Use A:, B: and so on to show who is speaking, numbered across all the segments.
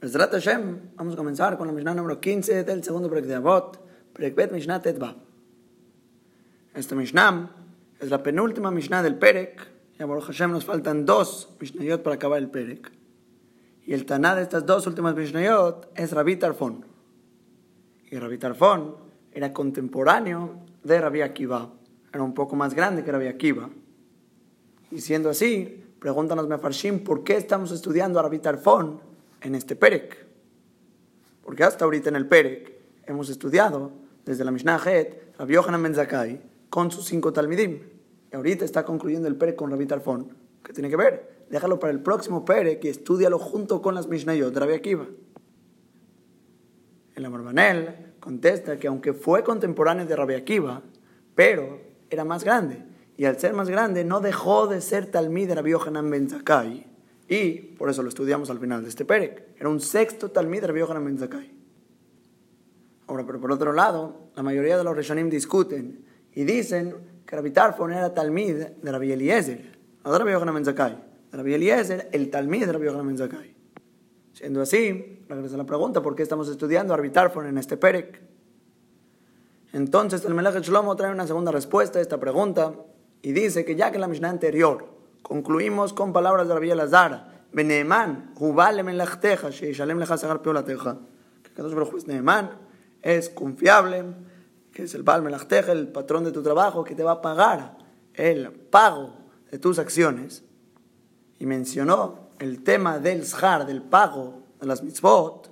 A: Besrat Hashem, vamos a comenzar con la Mishnah número 15 del segundo Perek de Avot, Perek Mishnah Tetba. Esta Mishnah es la penúltima Mishnah del Perek, y a Baruch Hashem nos faltan dos Mishnayot para acabar el Perek. Y el Taná de estas dos últimas Mishnayot es Rabbi Tarfon. Y Rabbi Tarfon era contemporáneo de Rabbi Akiva, era un poco más grande que Rabbi Akiva. Y siendo así, pregúntanos Mefarshim, ¿por qué estamos estudiando a Rabbi Tarfon? En este Perek. Porque hasta ahorita en el Perek hemos estudiado desde la Mishnah Het, Rabbi Yohanan Ben Zakai, con sus cinco Talmidim. Y ahorita está concluyendo el Perek con Rabbi Tarfon. ¿Qué tiene que ver? Déjalo para el próximo Perek y estudialo junto con las Mishnayot de Rabbi Akiva. El Amarbanel contesta que aunque fue contemporáneo de Rabbi Akiva, pero era más grande. Y al ser más grande no dejó de ser Talmid de Rabbi Yohanan Ben Zakai y por eso lo estudiamos al final de este Perek. Era un sexto Talmid Rabbi Yohanan Ben. Ahora, pero por otro lado, la mayoría de los Rishonim discuten y dicen que Rabbi Tarfon era Talmid de Rabbi Eliezer, no de Rabbi Yohanan Ben. De Rabbi Eliezer, el Talmid de Rabbi Yohanan Ben. Siendo así, regresa la pregunta, ¿por qué estamos estudiando Rabbi Tarfon en este Perek? Entonces el Melech Shlomo trae una segunda respuesta a esta pregunta y dice que ya que la Mishnah anterior Concluimos con palabras de Rabbi Elazar. Beneeman, Jubal melachteja, sheishalem lecha sagar peolateja. Que Kadosh Baruj es Neeman, es confiable, que es el Baal melachteja, el patrón de tu trabajo, que te va a pagar el pago de tus acciones. Y mencionó el tema del shar, del pago de las mitzvot.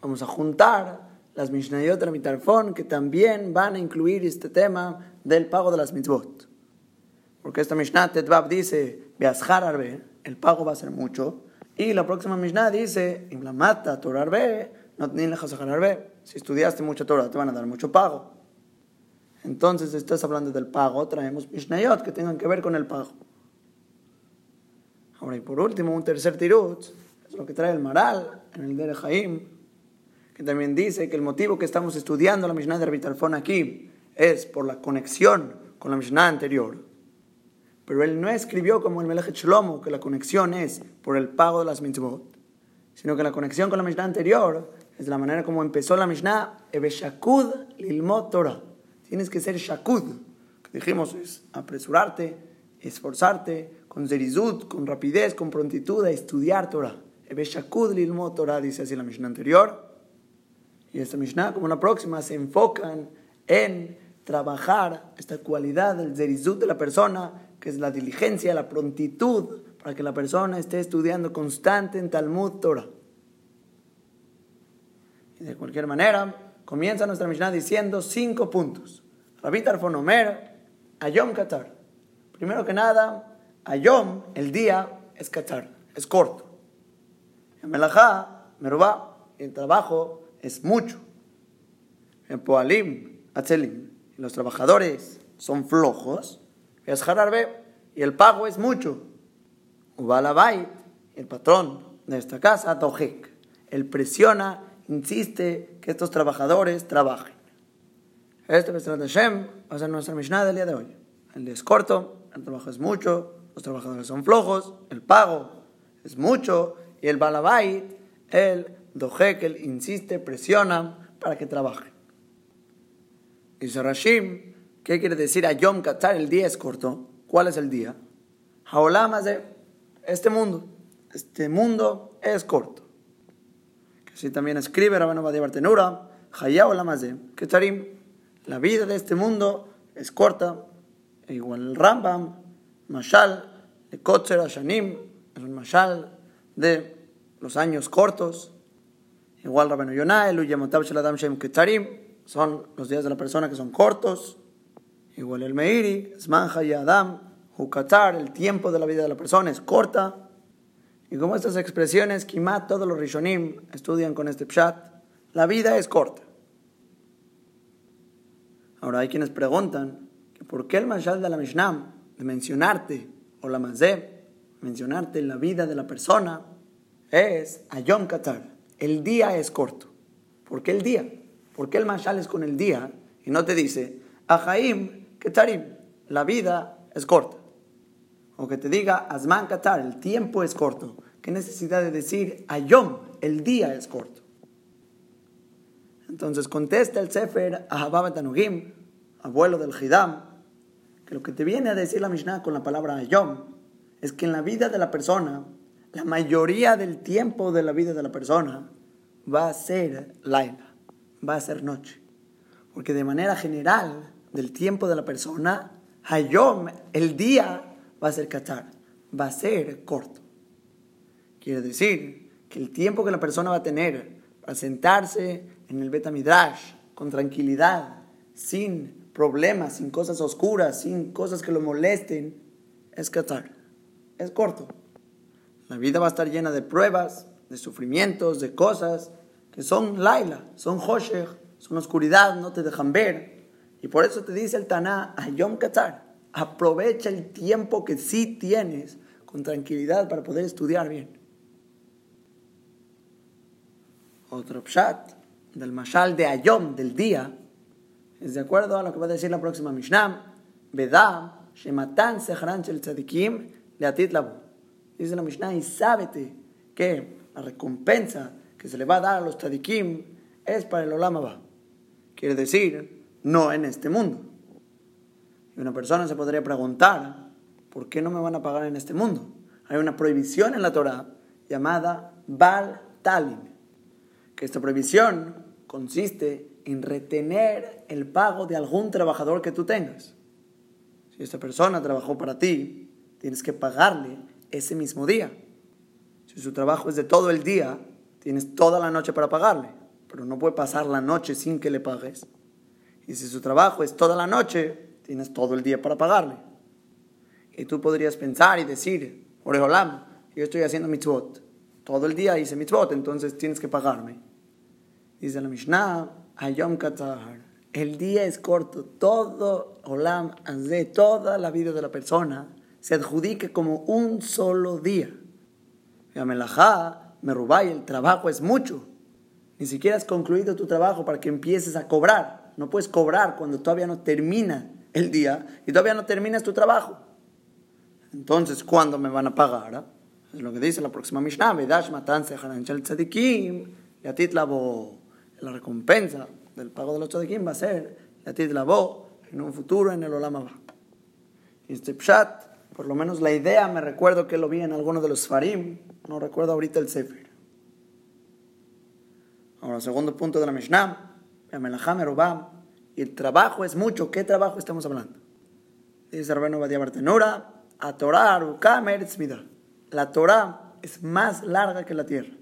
A: Vamos a juntar las Mishnayot Mitarfon, que también van a incluir este tema del pago de las mitzvot. Porque esta Mishnah Tetvab dice, el pago va a ser mucho. Y la próxima Mishnah dice, Imlamata Torarbe, no arbe. Si estudiaste mucha Torah, te van a dar mucho pago. Entonces, si estás hablando del pago, traemos Mishnayot que tengan que ver con el pago. Ahora, y por último, un tercer tirut, es lo que trae el Maral en el Dere Haim, que también dice que el motivo que estamos estudiando la Mishnah de Arbitalfón aquí es por la conexión con la Mishnah anterior pero él no escribió como el Melech Shlomo, que la conexión es por el pago de las mitzvot, sino que la conexión con la Mishnah anterior es la manera como empezó la Mishnah, Shakud lilmot Torah. Tienes que ser shakud, que dijimos es apresurarte, esforzarte, con zerizut, con rapidez, con prontitud a estudiar Torah. Shakud lilmot Torah, dice así la Mishnah anterior. Y esta Mishnah, como la próxima, se enfocan en trabajar esta cualidad del zerizut de la persona que es la diligencia, la prontitud para que la persona esté estudiando constante en Talmud Torah. Y de cualquier manera, comienza nuestra Mishnah diciendo cinco puntos. Rabbi Tarfonomer, Ayom Qatar. Primero que nada, Ayom, el día, es Qatar, es corto. En Melajá, Merubá, el trabajo es mucho. En Poalim, Atzelim, los trabajadores son flojos es y el pago es mucho. El patrón de esta casa, Tojek, él presiona, insiste que estos trabajadores trabajen. Este es de Hashem va a ser Mishnah del día de hoy. El día es corto, el trabajo es mucho, los trabajadores son flojos, el pago es mucho y el Balabait, el Dojek, él insiste, presiona para que trabajen. Y Rashim ¿Qué quiere decir a Yom Katar? El día es corto. ¿Cuál es el día? Haolam este mundo. Este mundo es corto. Así también escribe Rabano Badia Bartenura, Hayaolam Ketarim. La vida de este mundo es corta. E igual el Rambam, Mashal, de Ashanim, es un Mashal de los años cortos. Igual Rabano Yonah, Shaladam Shem Ketarim, son los días de la persona que son cortos. Igual el Meiri, Smanja y Adam, Hukatar, el tiempo de la vida de la persona es corta. Y como estas expresiones, Kimat, todos los Rishonim estudian con este Pshat, la vida es corta. Ahora hay quienes preguntan por qué el Mashal de la Mishnah, de mencionarte, o la Mazé, mencionarte la vida de la persona, es Ayom Katar. El día es corto. ¿Por qué el día? ¿Por qué el Mashal es con el día? Y no te dice, Ajaim Ketarim, la vida es corta. O que te diga Asman Katar, el tiempo es corto. ¿Qué ¿Qué necesidad de decir Ayom, el día es corto? Entonces contesta el Sefer a Tanugim, abuelo del Hidam, que lo que te viene a decir la Mishnah con la palabra Ayom es que en la vida de la persona, la mayoría del tiempo de la vida de la persona va a ser laila, va a ser noche. Porque de manera general, del tiempo de la persona, Hayom, el día, va a ser cachar, va a ser corto. Quiere decir que el tiempo que la persona va a tener para sentarse en el Betamidrash con tranquilidad, sin problemas, sin cosas oscuras, sin cosas que lo molesten, es cachar, es corto. La vida va a estar llena de pruebas, de sufrimientos, de cosas que son laila, son hoshech, son oscuridad, no te dejan ver. Y por eso te dice el Taná, Ayom Qatar, aprovecha el tiempo que sí tienes con tranquilidad para poder estudiar bien. Otro pshat del mashal de Ayom, del día, es de acuerdo a lo que va a decir la próxima Mishnah, Bedá, Shematan Sehran Shel Tzadikim, Leatit Labu. Dice la Mishnah, y sábete que la recompensa que se le va a dar a los Tzadikim es para el Olam Quiere decir, no en este mundo. Y una persona se podría preguntar, ¿por qué no me van a pagar en este mundo? Hay una prohibición en la Torah llamada Bal Talim, que esta prohibición consiste en retener el pago de algún trabajador que tú tengas. Si esta persona trabajó para ti, tienes que pagarle ese mismo día. Si su trabajo es de todo el día, tienes toda la noche para pagarle, pero no puede pasar la noche sin que le pagues. Y si su trabajo es toda la noche, tienes todo el día para pagarle. Y tú podrías pensar y decir, Oreolam, yo estoy haciendo mitzvot. Todo el día hice mitzvot, entonces tienes que pagarme. Dice la Mishnah, Ayom Katar. El día es corto, todo Olam, de toda la vida de la persona se adjudique como un solo día. me robáis, el trabajo es mucho. Ni siquiera has concluido tu trabajo para que empieces a cobrar. No puedes cobrar cuando todavía no termina el día y todavía no terminas tu trabajo. Entonces, ¿cuándo me van a pagar? Ah? Es lo que dice la próxima Mishnah. La recompensa del pago de los tzadikim va a ser en un futuro en el Olam Y este pshat, por lo menos la idea, me recuerdo que lo vi en alguno de los farim, no recuerdo ahorita el sefer. Ahora, segundo punto de la Mishnah y el trabajo es mucho. ¿Qué trabajo estamos hablando? Dice Badia Bartenura, a Torah, La Torah es más larga que la tierra.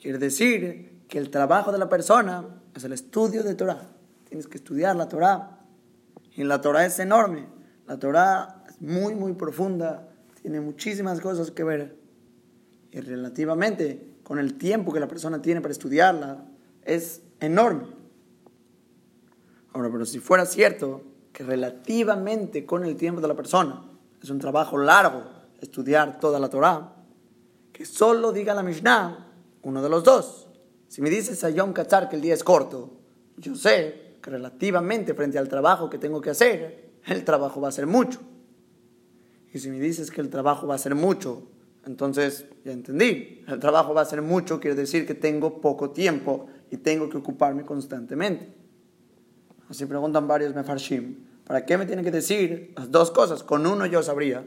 A: Quiere decir que el trabajo de la persona es el estudio de Torah. Tienes que estudiar la Torah. Y la Torah es enorme. La Torah es muy, muy profunda. Tiene muchísimas cosas que ver. Y relativamente con el tiempo que la persona tiene para estudiarla, es enorme. Ahora, pero si fuera cierto que relativamente con el tiempo de la persona es un trabajo largo estudiar toda la Torah, que solo diga la Mishnah uno de los dos. Si me dices a Yom Katzar que el día es corto, yo sé que relativamente frente al trabajo que tengo que hacer, el trabajo va a ser mucho. Y si me dices que el trabajo va a ser mucho, entonces ya entendí. El trabajo va a ser mucho, quiere decir que tengo poco tiempo y tengo que ocuparme constantemente. Así preguntan varios mefarshim. ¿Para qué me tienen que decir las dos cosas? Con uno yo sabría.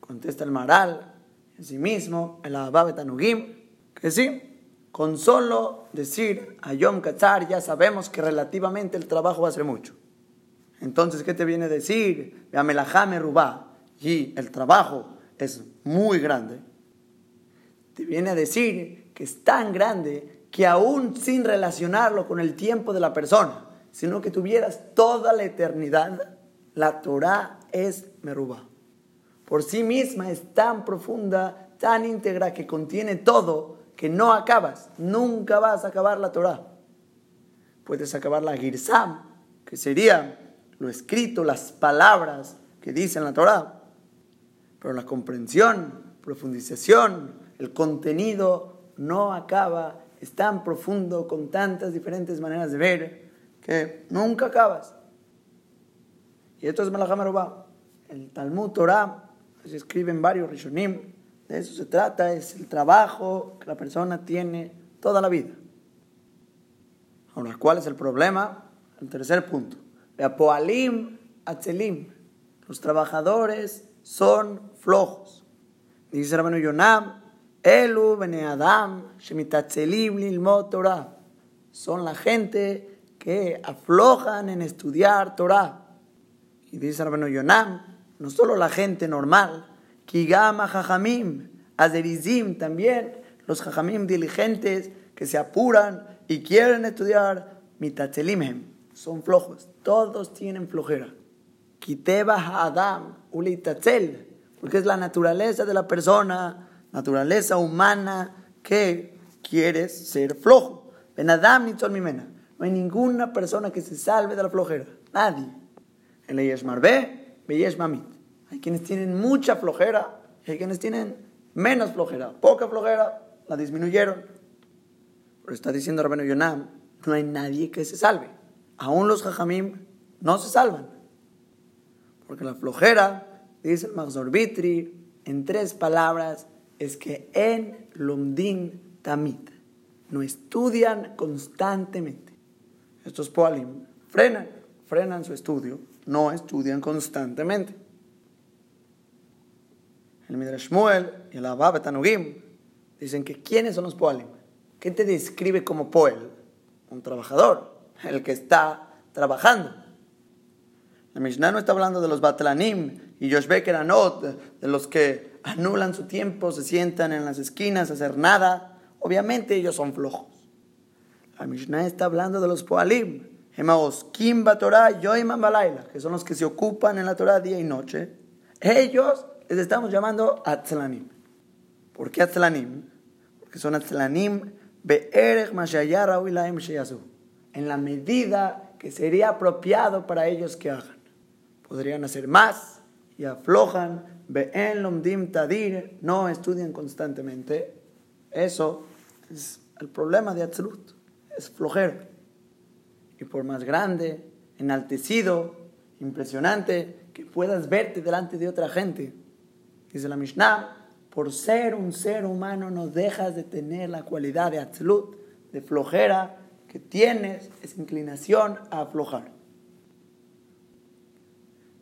A: Contesta el Maral en sí mismo, el Ababetanugim, que sí, con solo decir a Yom Katzar ya sabemos que relativamente el trabajo va a ser mucho. Entonces, ¿qué te viene a decir? Amelajame Rubá, y el trabajo es muy grande. Te viene a decir que es tan grande que aún sin relacionarlo con el tiempo de la persona, sino que tuvieras toda la eternidad, la Torah es Merubá. Por sí misma es tan profunda, tan íntegra, que contiene todo, que no acabas, nunca vas a acabar la Torah. Puedes acabar la Girsam, que sería lo escrito, las palabras que dicen la Torah, pero la comprensión, profundización, el contenido no acaba, es tan profundo con tantas diferentes maneras de ver nunca acabas. Y esto es Melacham El Talmud Torah se escribe en varios Rishonim, de eso se trata, es el trabajo que la persona tiene toda la vida. Ahora, ¿cuál es el problema? El tercer punto. Poalim atzelim. Los trabajadores son flojos. Dice Rabenu Yonam, Elu bene Adam, shemitatzelim lilmot Torah. Son la gente que aflojan en estudiar Torah. Y dice Rabenu Yonam, no solo la gente normal, Kigama Jajamim, Azerizim también, los Jajamim diligentes que se apuran y quieren estudiar mitatzelimhem, son flojos, todos tienen flojera. Kiteba Adam ulitatzel, porque es la naturaleza de la persona, naturaleza humana que quiere ser flojo. Ben Adam ni mimena. No hay ninguna persona que se salve de la flojera, nadie. El Marbe, Mamit. Hay quienes tienen mucha flojera y hay quienes tienen menos flojera, poca flojera, la disminuyeron. Pero está diciendo Rabenu Yonam, no hay nadie que se salve. Aún los jajamim no se salvan. Porque la flojera, dice el Magzorbitri, en tres palabras, es que en Lomdin Tamit no estudian constantemente. Estos poalim frenan, frenan su estudio, no estudian constantemente. El Midrash Shmuel y el Abba Tanugim dicen que ¿quiénes son los poalim? ¿Qué te describe como Poel? Un trabajador, el que está trabajando. La Mishnah no está hablando de los Batlanim y Yoshbeker Anot, de los que anulan su tiempo, se sientan en las esquinas a hacer nada. Obviamente ellos son flojos. La Mishnah está hablando de los Poalim, Emaos, Kimba Torah, Yoiman Balaila, que son los que se ocupan en la Torah día y noche. Ellos les estamos llamando Atzlanim. ¿Por qué Atzlanim? Porque son Atzlanim en la medida que sería apropiado para ellos que hagan. Podrían hacer más y aflojan, en lomdim tadir, no estudian constantemente. Eso es el problema de Atzelut, es flojero. Y por más grande, enaltecido, impresionante, que puedas verte delante de otra gente, dice la Mishnah, por ser un ser humano no dejas de tener la cualidad de atzlut, de flojera que tienes, esa inclinación a aflojar.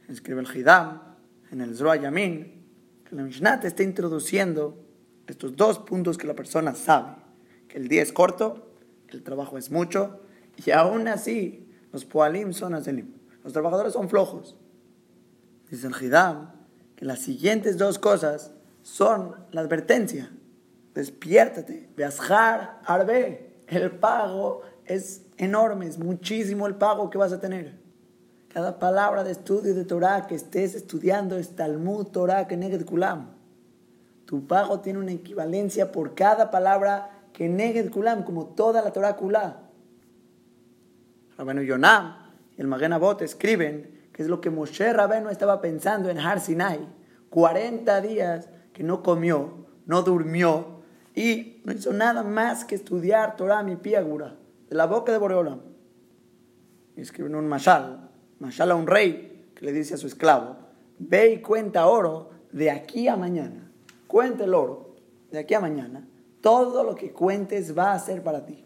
A: Escribe el Hidam en el Zroa Yamin que la Mishnah te está introduciendo estos dos puntos que la persona sabe, que el día es corto, el trabajo es mucho, y aún así los poalim son azelim, los trabajadores son flojos. Dice el Hidam que las siguientes dos cosas son la advertencia. Despiértate, Beazjar Arbe. El pago es enorme, es muchísimo el pago que vas a tener. Cada palabra de estudio de Torah que estés estudiando es Talmud Torah Keneged Kulam. Tu pago tiene una equivalencia por cada palabra que Neged Kulam, como toda la Torah Kulam. Rabenu Yonam y el Magen Abot escriben que es lo que Moshe Rabenu estaba pensando en Har Sinai. 40 días que no comió, no durmió y no hizo nada más que estudiar Torah mi piagura, de la boca de Boreolam. Y escribe en un mashal, mashal a un rey que le dice a su esclavo, ve y cuenta oro de aquí a mañana. Cuenta el oro de aquí a mañana. Todo lo que cuentes va a ser para ti.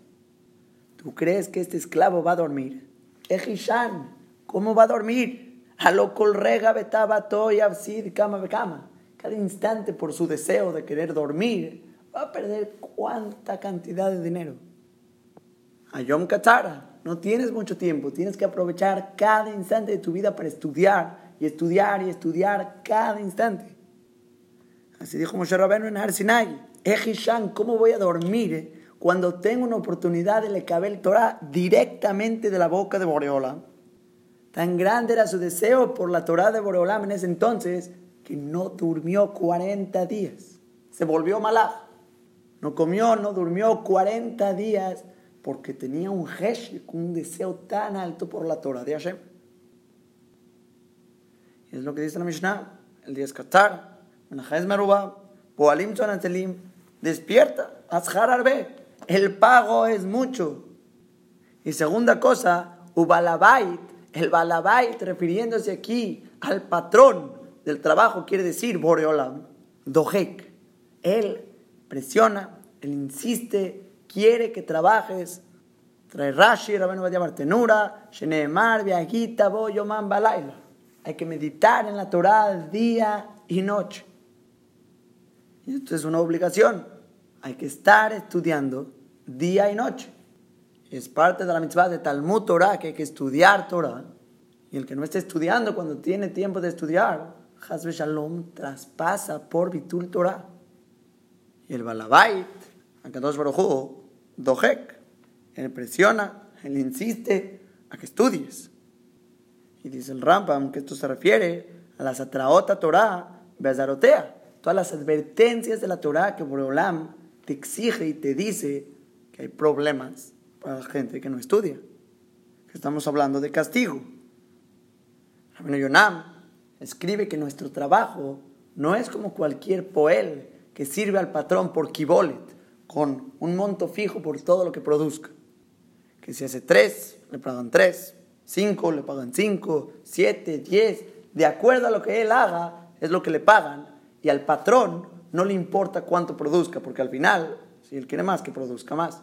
A: ¿Tú crees que este esclavo va a dormir? Ejishan, ¿cómo va a dormir? A lo colrega betaba absid cama cama cada instante por su deseo de querer dormir, va a perder cuánta cantidad de dinero. A Yom Katara, no tienes mucho tiempo, tienes que aprovechar cada instante de tu vida para estudiar y estudiar y estudiar cada instante. Así dijo Moshe Rabbeinu en Har Ejishan, ¿cómo voy a dormir cuando tengo una oportunidad de el Torah directamente de la boca de Boreola? Tan grande era su deseo por la Torah de Boreolam en ese entonces que no durmió 40 días. Se volvió malaj. No comió, no durmió 40 días porque tenía un heshek, un deseo tan alto por la Torah de Hashem. Y es lo que dice la Mishnah. El día es Qatar, Meruba, Poalim Sonatelim, despierta, Azhar Arbe. El pago es mucho. Y segunda cosa, Ubalabait, el Balabait, refiriéndose aquí al patrón, del trabajo quiere decir Boreolam, Dojek. Él presiona, él insiste, quiere que trabajes. Trae Rashi, Rabenu llamar Tenura, Sheneemar, Viagita, Boyoman, Balaila. Hay que meditar en la Torah día y noche. Esto es una obligación. Hay que estar estudiando día y noche. Es parte de la mitzvah de Talmud Torah que hay que estudiar Torah. Y el que no esté estudiando cuando tiene tiempo de estudiar, Hazbe Shalom traspasa por Bitul Torah. Y el Balabait, Akadosh Baruj Dojek, él presiona, él insiste a que estudies. Y dice el Rambam que esto se refiere a la Satraota Torah, Bezarotea, todas las advertencias de la Torah que Boreolam te exige y te dice que hay problemas para la gente que no estudia. Estamos hablando de castigo. Rabino Yonam escribe que nuestro trabajo no es como cualquier poel que sirve al patrón por kibolet, con un monto fijo por todo lo que produzca. Que si hace tres, le pagan tres, cinco, le pagan cinco, siete, diez, de acuerdo a lo que él haga, es lo que le pagan, y al patrón no le importa cuánto produzca, porque al final, si él quiere más, que produzca más.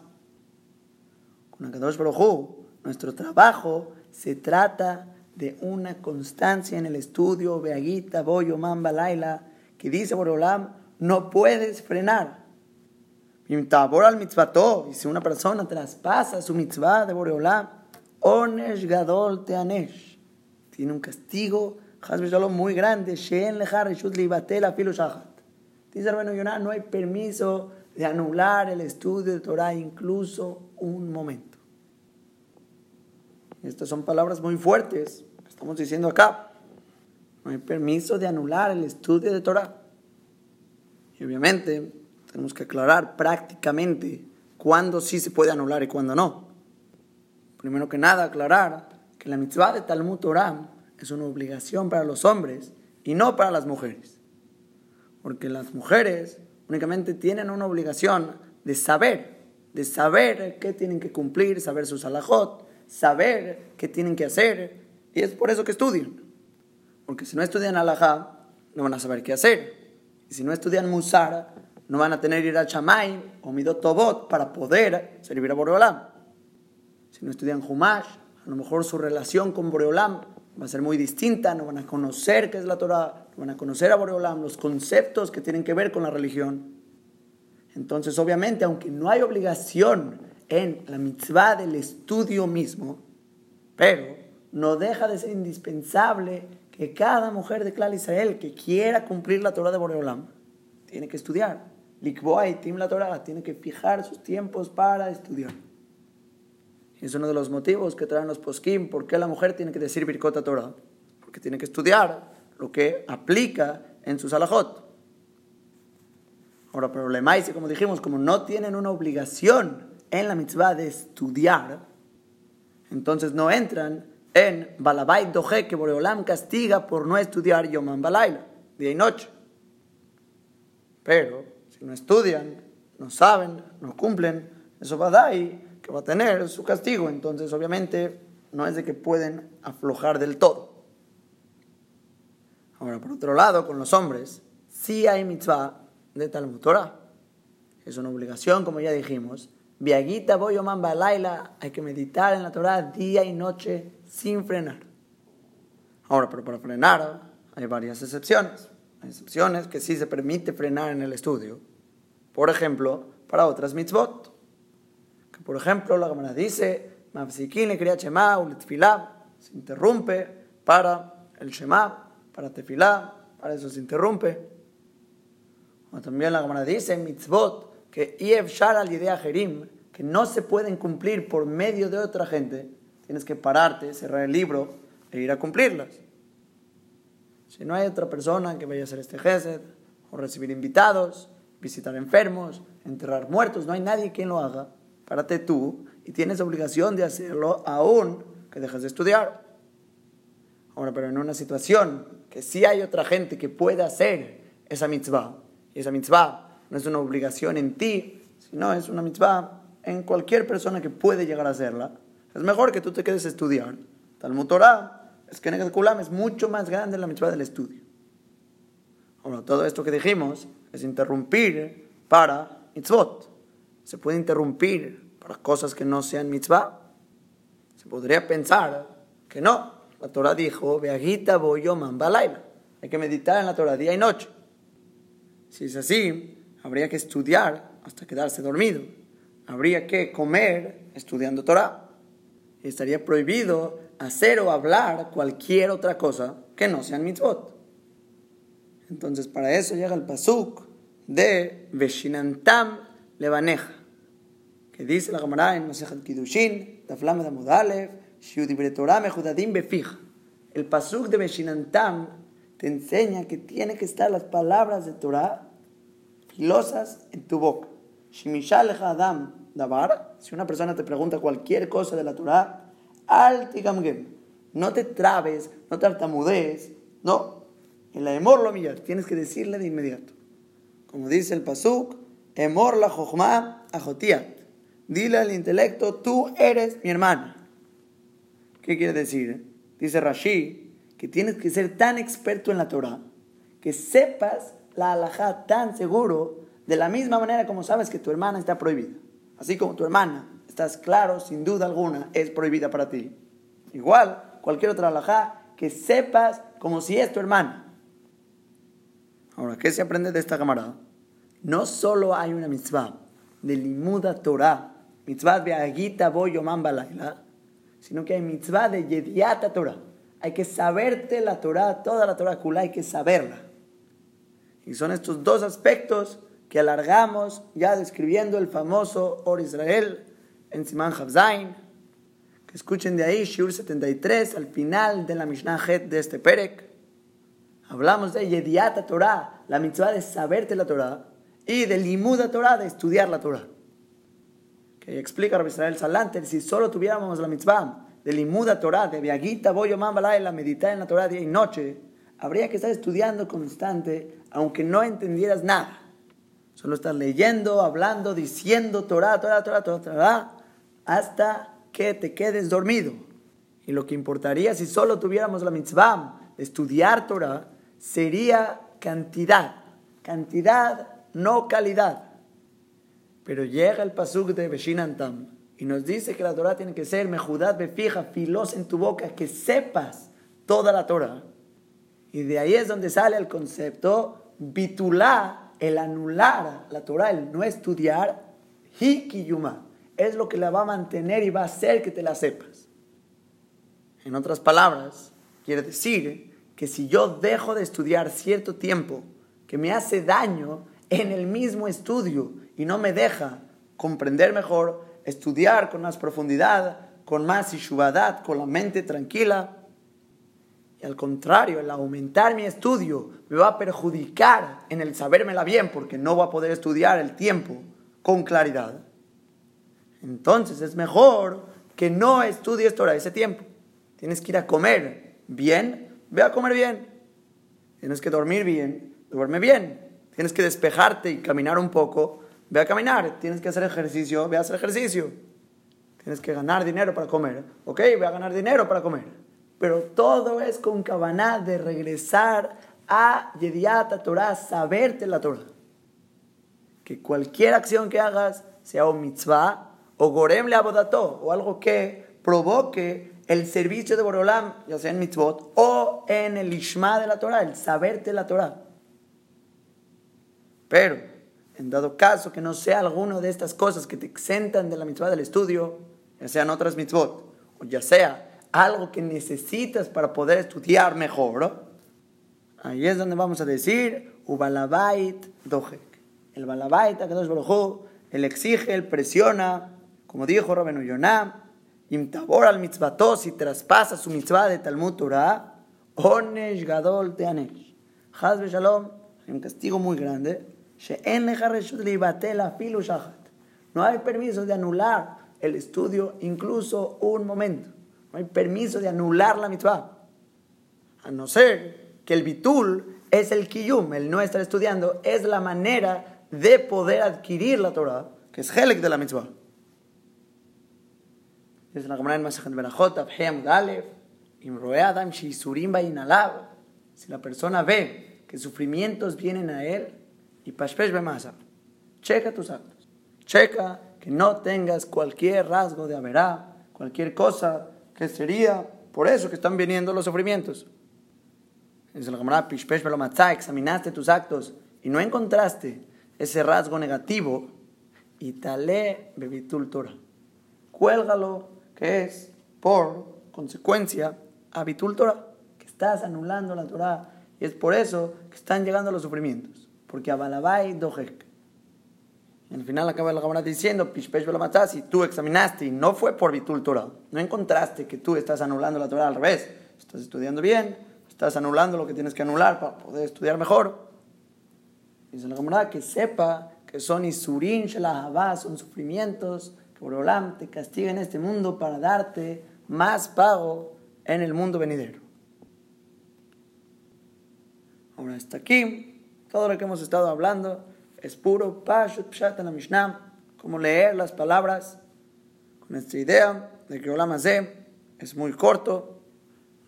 A: Con Akadosh Baruj nuestro trabajo se trata de una constancia en el estudio, Beaguita, Boyo, Mamba, Laila, que dice Borolam, no puedes frenar. al y si una persona traspasa su mitzvah de Boreolam, Onesh Gadol Teanesh, tiene un castigo, muy grande, Sheen. Dice hermano Yonah, no hay permiso de anular el estudio de Torah incluso un momento. Estas son palabras muy fuertes, Estamos diciendo acá, no hay permiso de anular el estudio de Torah. Y obviamente tenemos que aclarar prácticamente cuándo sí se puede anular y cuándo no. Primero que nada, aclarar que la mitzvah de Talmud Torah es una obligación para los hombres y no para las mujeres. Porque las mujeres únicamente tienen una obligación de saber, de saber qué tienen que cumplir, saber sus alajot, saber qué tienen que hacer y es por eso que estudian. Porque si no estudian alajá, no van a saber qué hacer. Y si no estudian musara, no van a tener ir al chamay o midot tobot para poder servir a Boreolam. Si no estudian Humash, a lo mejor su relación con Boreolam va a ser muy distinta, no van a conocer qué es la Torah, no van a conocer a Boreolam, los conceptos que tienen que ver con la religión. Entonces, obviamente, aunque no hay obligación en la mitzvah del estudio mismo, pero no deja de ser indispensable que cada mujer de Klal Israel que quiera cumplir la Torah de Boreolam tiene que estudiar. Likboa y Tim la Torah tiene que fijar sus tiempos para estudiar. Es uno de los motivos que traen los poskim, por qué la mujer tiene que decir Birkota Torah. Porque tiene que estudiar lo que aplica en sus alajot. Ahora, problemáis, como dijimos, como no tienen una obligación en la mitzvah de estudiar, entonces no entran en Balabait Doje, que Boreolam castiga por no estudiar Yoman Balaila, día y noche. Pero si no estudian, no saben, no cumplen, eso va a dar que va a tener su castigo. Entonces, obviamente, no es de que pueden aflojar del todo. Ahora, por otro lado, con los hombres, sí hay mitzvah de Talmud Torah. Es una obligación, como ya dijimos. Viaguita, Boyoman Balaila, hay que meditar en la Torah día y noche sin frenar. Ahora, pero para frenar hay varias excepciones. Hay excepciones que sí se permite frenar en el estudio. Por ejemplo, para otras mitzvot. Por ejemplo, la Gemara dice, Mafsikin le Shema se interrumpe para el Shema, para Tefilá, para eso se interrumpe. O también la Gemara dice, mitzvot, que Shar al Jerim, que no se pueden cumplir por medio de otra gente, tienes que pararte, cerrar el libro e ir a cumplirlas. Si no hay otra persona que vaya a hacer este gesed, o recibir invitados, visitar enfermos, enterrar muertos, no hay nadie quien lo haga, párate tú y tienes obligación de hacerlo aún que dejes de estudiar. Ahora, pero en una situación que sí hay otra gente que pueda hacer esa mitzvah, y esa mitzvah no es una obligación en ti, sino es una mitzvah en cualquier persona que puede llegar a hacerla, es mejor que tú te quedes a estudiar. Talmud Torah, es que Kulam es mucho más grande la mitzvah del estudio. Ahora, todo esto que dijimos es interrumpir para mitzvot. Se puede interrumpir para cosas que no sean mitzvah. Se podría pensar que no. La Torah dijo, Veagita boyoman balaila. Hay que meditar en la Torah día y noche. Si es así, habría que estudiar hasta quedarse dormido. Habría que comer estudiando Torah. Y estaría prohibido hacer o hablar cualquier otra cosa que no sean mitzvot. Entonces, para eso llega el pasuk de Veshinantam Levaneja, que dice la Gemara en Masechet Kiddushin, Taflam de Amudalev, Shiudibre Torah Befij. El pasuk de Veshinantam te enseña que tiene que estar las palabras de Torah filosas en tu boca. Shimishal Adam Davar, si una persona te pregunta cualquier cosa de la Torah, al no te trabes, no tartamudees, no. En la emor lo millar, tienes que decirle de inmediato. Como dice el pasuk, emor la jochma ajotiat. Dile al intelecto, tú eres mi hermana. ¿Qué quiere decir? Dice Rashi que tienes que ser tan experto en la Torah que sepas la halajá tan seguro de la misma manera como sabes que tu hermana está prohibida. Así como tu hermana, estás claro, sin duda alguna, es prohibida para ti. Igual, cualquier otra halajá que sepas como si es tu hermana. Ahora, ¿qué se aprende de esta camarada? No solo hay una mitzvah de limuda Torah, mitzvah de agita boyomam balayla, sino que hay mitzvah de yediata Torah. Hay que saberte la Torah, toda la Torah kula, hay que saberla. Y son estos dos aspectos que alargamos ya describiendo el famoso Or Israel en Simán Havzain. Que escuchen de ahí, Shur 73, al final de la Mishnah Het de este Perek. Hablamos de Yediata Torah, la mitzvah de saberte la Torah, y de Limuda Torah, de estudiar la Torah. Que explica Israel Salanter, si solo tuviéramos la mitzvah de Limuda Torah, de Viagita, Boyo, la meditar en la Torah día y noche, habría que estar estudiando constante, aunque no entendieras nada. Solo estás leyendo, hablando, diciendo Torah, Torah, Torah, Torah, Torah, hasta que te quedes dormido. Y lo que importaría si solo tuviéramos la mitzvah de estudiar Torah sería cantidad. Cantidad, no calidad. Pero llega el pasuk de Beshinantam y nos dice que la Torah tiene que ser mejudad fija, filos en tu boca, que sepas toda la Torah. Y de ahí es donde sale el concepto bitulá el anular la Torah, el no estudiar, hikiyuma, es lo que la va a mantener y va a hacer que te la sepas. En otras palabras, quiere decir que si yo dejo de estudiar cierto tiempo que me hace daño en el mismo estudio y no me deja comprender mejor, estudiar con más profundidad, con más ishubadad, con la mente tranquila, y al contrario, el aumentar mi estudio me va a perjudicar en el sabérmela bien porque no voy a poder estudiar el tiempo con claridad. Entonces es mejor que no estudies Torah ese tiempo. Tienes que ir a comer bien, ve a comer bien. Tienes que dormir bien, duerme bien. Tienes que despejarte y caminar un poco, ve a caminar. Tienes que hacer ejercicio, ve a hacer ejercicio. Tienes que ganar dinero para comer. Ok, ve a ganar dinero para comer. Pero todo es con cabana de regresar a Yediata Torah, saberte la Torah. Que cualquier acción que hagas, sea un mitzvah, o gorem le abodato, o algo que provoque el servicio de Borolam, ya sea en mitzvot, o en el ishma de la Torah, el saberte la Torah. Pero, en dado caso que no sea alguno de estas cosas que te exentan de la mitzvah del estudio, ya sean otras mitzvot, o ya sea algo que necesitas para poder estudiar mejor, ahí es donde vamos a decir, Ubalabait Dohek. El Balabait, él exige, él presiona, como dijo Rabenu Yonah, Imtabor al mitzvato, si traspasa su mitzvah de Talmud Torah, Onesh Gadol Teanesh. Hazbe Shalom, hay un castigo muy grande, no hay permiso de anular el estudio incluso un momento. No hay permiso de anular la mitzvah. A no ser que el bitul es el kiyum, el no estar estudiando, es la manera de poder adquirir la Torah, que es helek de la mitzvah. Si la persona ve que sufrimientos vienen a él y pashpesh bemasa. Checa tus actos. Checa que no tengas cualquier rasgo de averá, cualquier cosa que sería por eso que están viniendo los sufrimientos. Dice la camarada pishpesh examinaste tus actos y no encontraste ese rasgo negativo y tale bebitul Torah. Cuélgalo, que es por consecuencia habitul Torah, que estás anulando la Torah y es por eso que están llegando los sufrimientos. Porque Abalabai dojek. Al final acaba la cámara diciendo, Pishpesh si tú examinaste y no fue por Bitul Torah, no encontraste que tú estás anulando la Torah al revés, estás estudiando bien, estás anulando lo que tienes que anular para poder estudiar mejor. Dice la cámara que sepa que son Isurin Shelahavá, son sufrimientos que Borolam te castiga en este mundo para darte más pago en el mundo venidero. Ahora hasta aquí, todo lo que hemos estado hablando es puro Pashut Pshat en la Mishnah, como leer las palabras con esta idea de que Olam es muy corto,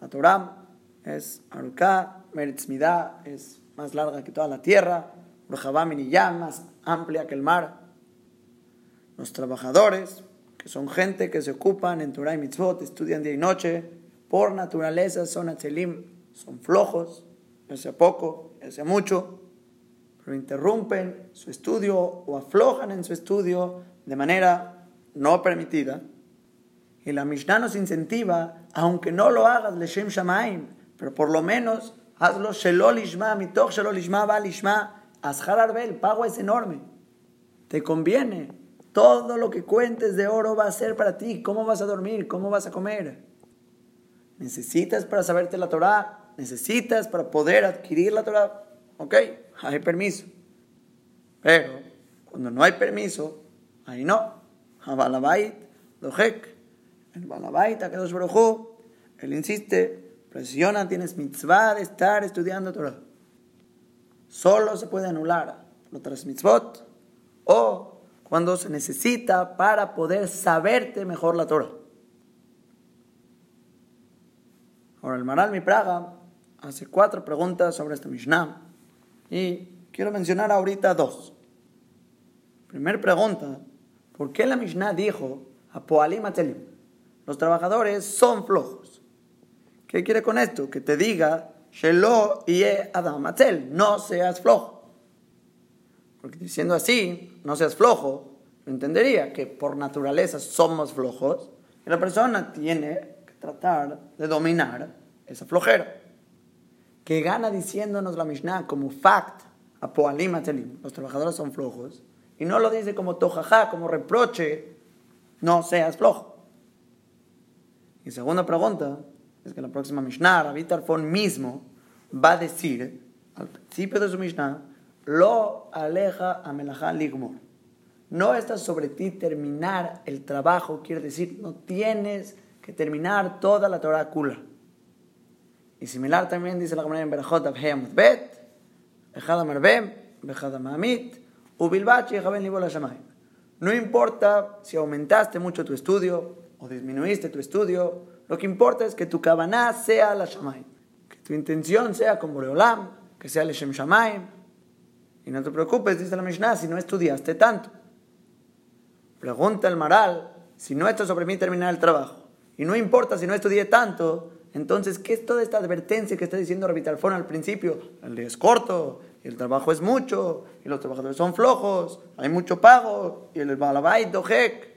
A: la Torah es Aruká, Meretz es más larga que toda la tierra, Urjabam ya más amplia que el mar. Los trabajadores, que son gente que se ocupan en Torah y Mitzvot, estudian día y noche, por naturaleza son atzelim, son flojos, ya sea poco, ya sea mucho, pero interrumpen su estudio o aflojan en su estudio de manera no permitida. Y la Mishnah nos incentiva, aunque no lo hagas leshem shamaim, pero por lo menos hazlo shelol ishma, mitoch shelol ishma, val ishma, azhar arbe, el pago es enorme. Te conviene. Todo lo que cuentes de oro va a ser para ti. ¿Cómo vas a dormir? ¿Cómo vas a comer? Necesitas para saberte la Torah necesitas para poder adquirir la Torah, ok, hay permiso. Pero cuando no hay permiso, ahí no. Balabait, Dojek, el Balabait, Akadosh Baruj él insiste, presiona, tienes mitzvah de estar estudiando Torah. Solo se puede anular otras mitzvot o cuando se necesita para poder saberte mejor la Torah. Ahora, el Maral Mi Praga hace cuatro preguntas sobre esta Mishnah y quiero mencionar ahorita dos. Primera pregunta, ¿por qué la Mishnah dijo a Poalim Los trabajadores son flojos. ¿Qué quiere con esto? Que te diga, Shelo y Adam no seas flojo. Porque diciendo así, no seas flojo, entendería que por naturaleza somos flojos y la persona tiene que tratar de dominar esa flojera que gana diciéndonos la Mishnah como fact, a Poalim los trabajadores son flojos, y no lo dice como tojaja, como reproche, no seas flojo. Y segunda pregunta es que la próxima Mishnah, Rabbi Tarfon mismo va a decir al principio de su Mishnah, lo aleja a Melajá Ligmor. No está sobre ti terminar el trabajo, quiere decir, no tienes que terminar toda la Torah Kula. Y similar también dice la comunidad en Berajot Abheyamut Bet, Ejada Marbem, Bejada Mahamit, Ubilbach y Jaben Libola Shamay. No importa si aumentaste mucho tu estudio o disminuiste tu estudio, lo que importa es que tu cabana sea la Shamay, que tu intención sea con Boreolam, que sea el Shem Shamayim. Y no te preocupes, dice la Mishnah, si no estudiaste tanto. Pregunta el Maral, si no está sobre mí terminar el trabajo. Y no importa si no estudié tanto, entonces, ¿qué es toda esta advertencia que está diciendo Rabitalfón al principio? El día es corto, el trabajo es mucho, y los trabajadores son flojos, hay mucho pago, y el balabait dojek.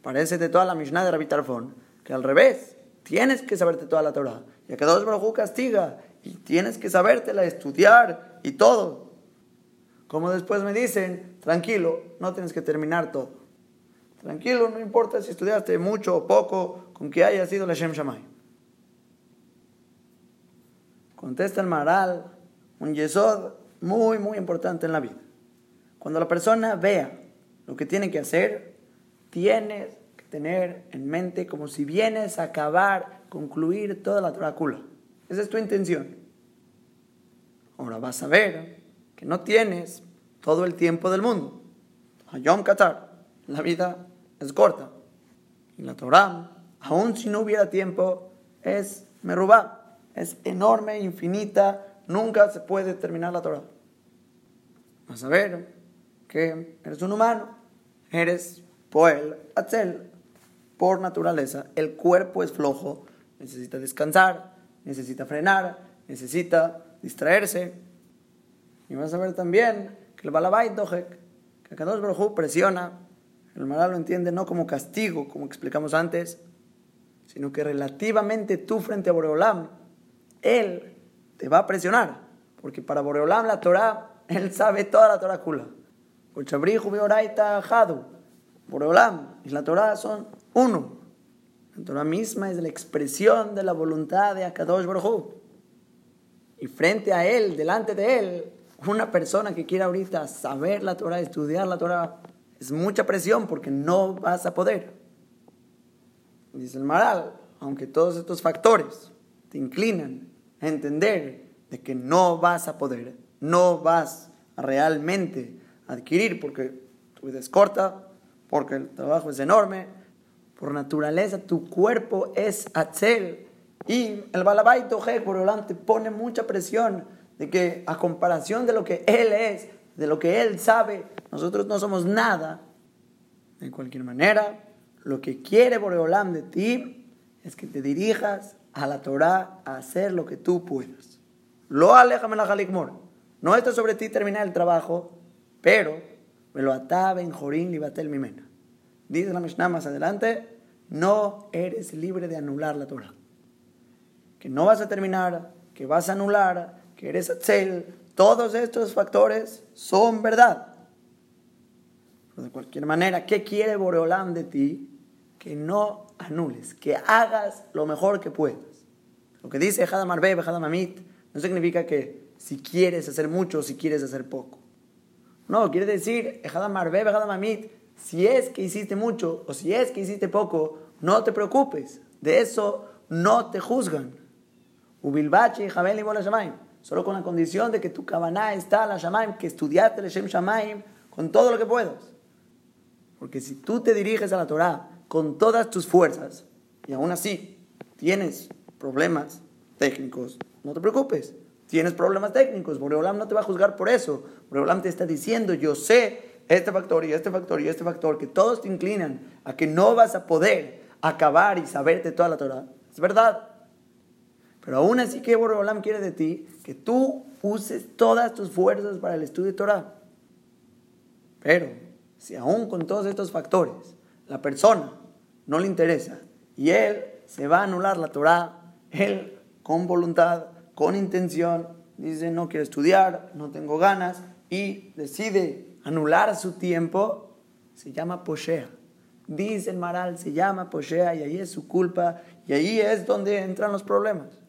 A: Parece de toda la Mishnah de Rabitalfón que al revés, tienes que saberte toda la Torah. Y a cada dos Baruj castiga, y tienes que sabértela, estudiar y todo. Como después me dicen, tranquilo, no tienes que terminar todo. Tranquilo, no importa si estudiaste mucho o poco, con que haya sido la Shem Shamay. Contesta el Maral, un yesod muy, muy importante en la vida. Cuando la persona vea lo que tiene que hacer, tienes que tener en mente como si vienes a acabar, concluir toda la Torah Esa es tu intención. Ahora vas a ver que no tienes todo el tiempo del mundo. A Yom Qatar, la vida es corta. Y la Torah, aun si no hubiera tiempo, es merubá es enorme, infinita, nunca se puede terminar la Torah. Vas a ver que eres un humano, eres poel, atzel. Por naturaleza, el cuerpo es flojo, necesita descansar, necesita frenar, necesita distraerse. Y vas a ver también que el balabait dojek, que cada dos presiona, el maral lo entiende no como castigo, como explicamos antes, sino que relativamente tú frente a Boreolam, él te va a presionar, porque para Boreolam la Torah, él sabe toda la Torah kula. Boreolam y la Torah son uno. La Torah misma es la expresión de la voluntad de Akadosh Baruj Y frente a él, delante de él, una persona que quiera ahorita saber la Torah, estudiar la Torah, es mucha presión porque no vas a poder. Dice el Maral, aunque todos estos factores te inclinan entender de que no vas a poder, no vas a realmente adquirir porque tu vida es corta, porque el trabajo es enorme, por naturaleza tu cuerpo es atzel y el balabaito por delante pone mucha presión de que a comparación de lo que él es, de lo que él sabe, nosotros no somos nada. De cualquier manera, lo que quiere Boreolam de ti es que te dirijas a la Torah a hacer lo que tú puedas. Lo alejame la No está sobre ti terminar el trabajo, pero me lo ataba en Jorín batel Mimena. Dice la Mishnah más adelante, no eres libre de anular la Torah. Que no vas a terminar, que vas a anular, que eres atzel, todos estos factores son verdad. Pero de cualquier manera, ¿qué quiere Boreolam de ti? Que no anules, que hagas lo mejor que puedas. Lo que dice Hadamar Hadamamit, no significa que si quieres hacer mucho o si quieres hacer poco. No, quiere decir, Hadamar Hadamamit, si es que hiciste mucho o si es que hiciste poco, no te preocupes. De eso no te juzgan. Ubilbachi, Jabel y Bola Solo con la condición de que tu cabana está la Shamaim, que estudiaste el Shem Shamaim con todo lo que puedas. Porque si tú te diriges a la Torah con todas tus fuerzas y aún así tienes problemas técnicos, no te preocupes. Tienes problemas técnicos, Boreolam no te va a juzgar por eso. Boreolam te está diciendo, yo sé este factor y este factor y este factor, que todos te inclinan a que no vas a poder acabar y saberte toda la Torah. Es verdad. Pero aún así que Boreolam quiere de ti que tú uses todas tus fuerzas para el estudio de Torah. Pero si aún con todos estos factores la persona no le interesa y él se va a anular la Torah, él con voluntad, con intención, dice no quiero estudiar, no tengo ganas y decide anular su tiempo, se llama poshea. Dice el Maral, se llama poshea y ahí es su culpa y ahí es donde entran los problemas.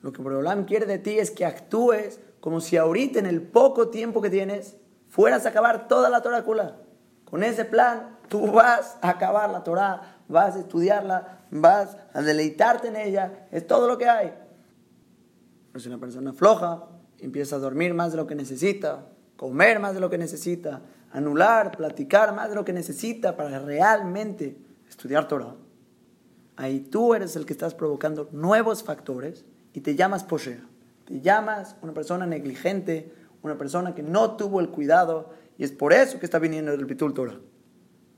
A: Lo que Borolam quiere de ti es que actúes como si ahorita en el poco tiempo que tienes fueras a acabar toda la Torah Kula. Con ese plan tú vas a acabar la Torah, vas a estudiarla, vas a deleitarte en ella, es todo lo que hay. Si una persona floja empieza a dormir más de lo que necesita, comer más de lo que necesita, anular, platicar más de lo que necesita para realmente estudiar Torah, ahí tú eres el que estás provocando nuevos factores y te llamas poshea. Te llamas una persona negligente, una persona que no tuvo el cuidado y es por eso que está viniendo el Bitul Torah.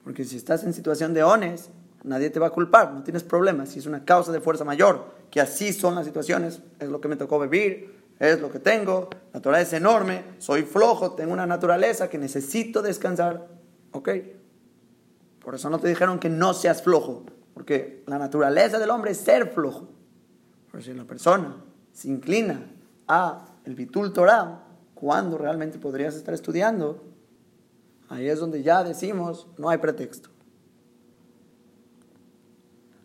A: Porque si estás en situación de ones, nadie te va a culpar, no tienes problemas. Si es una causa de fuerza mayor, que así son las situaciones, es lo que me tocó vivir, es lo que tengo, la Torah es enorme, soy flojo, tengo una naturaleza que necesito descansar. ¿Ok? Por eso no te dijeron que no seas flojo, porque la naturaleza del hombre es ser flojo. Pero si la persona se inclina a el Bitul Torah, cuando realmente podrías estar estudiando, ahí es donde ya decimos, no hay pretexto.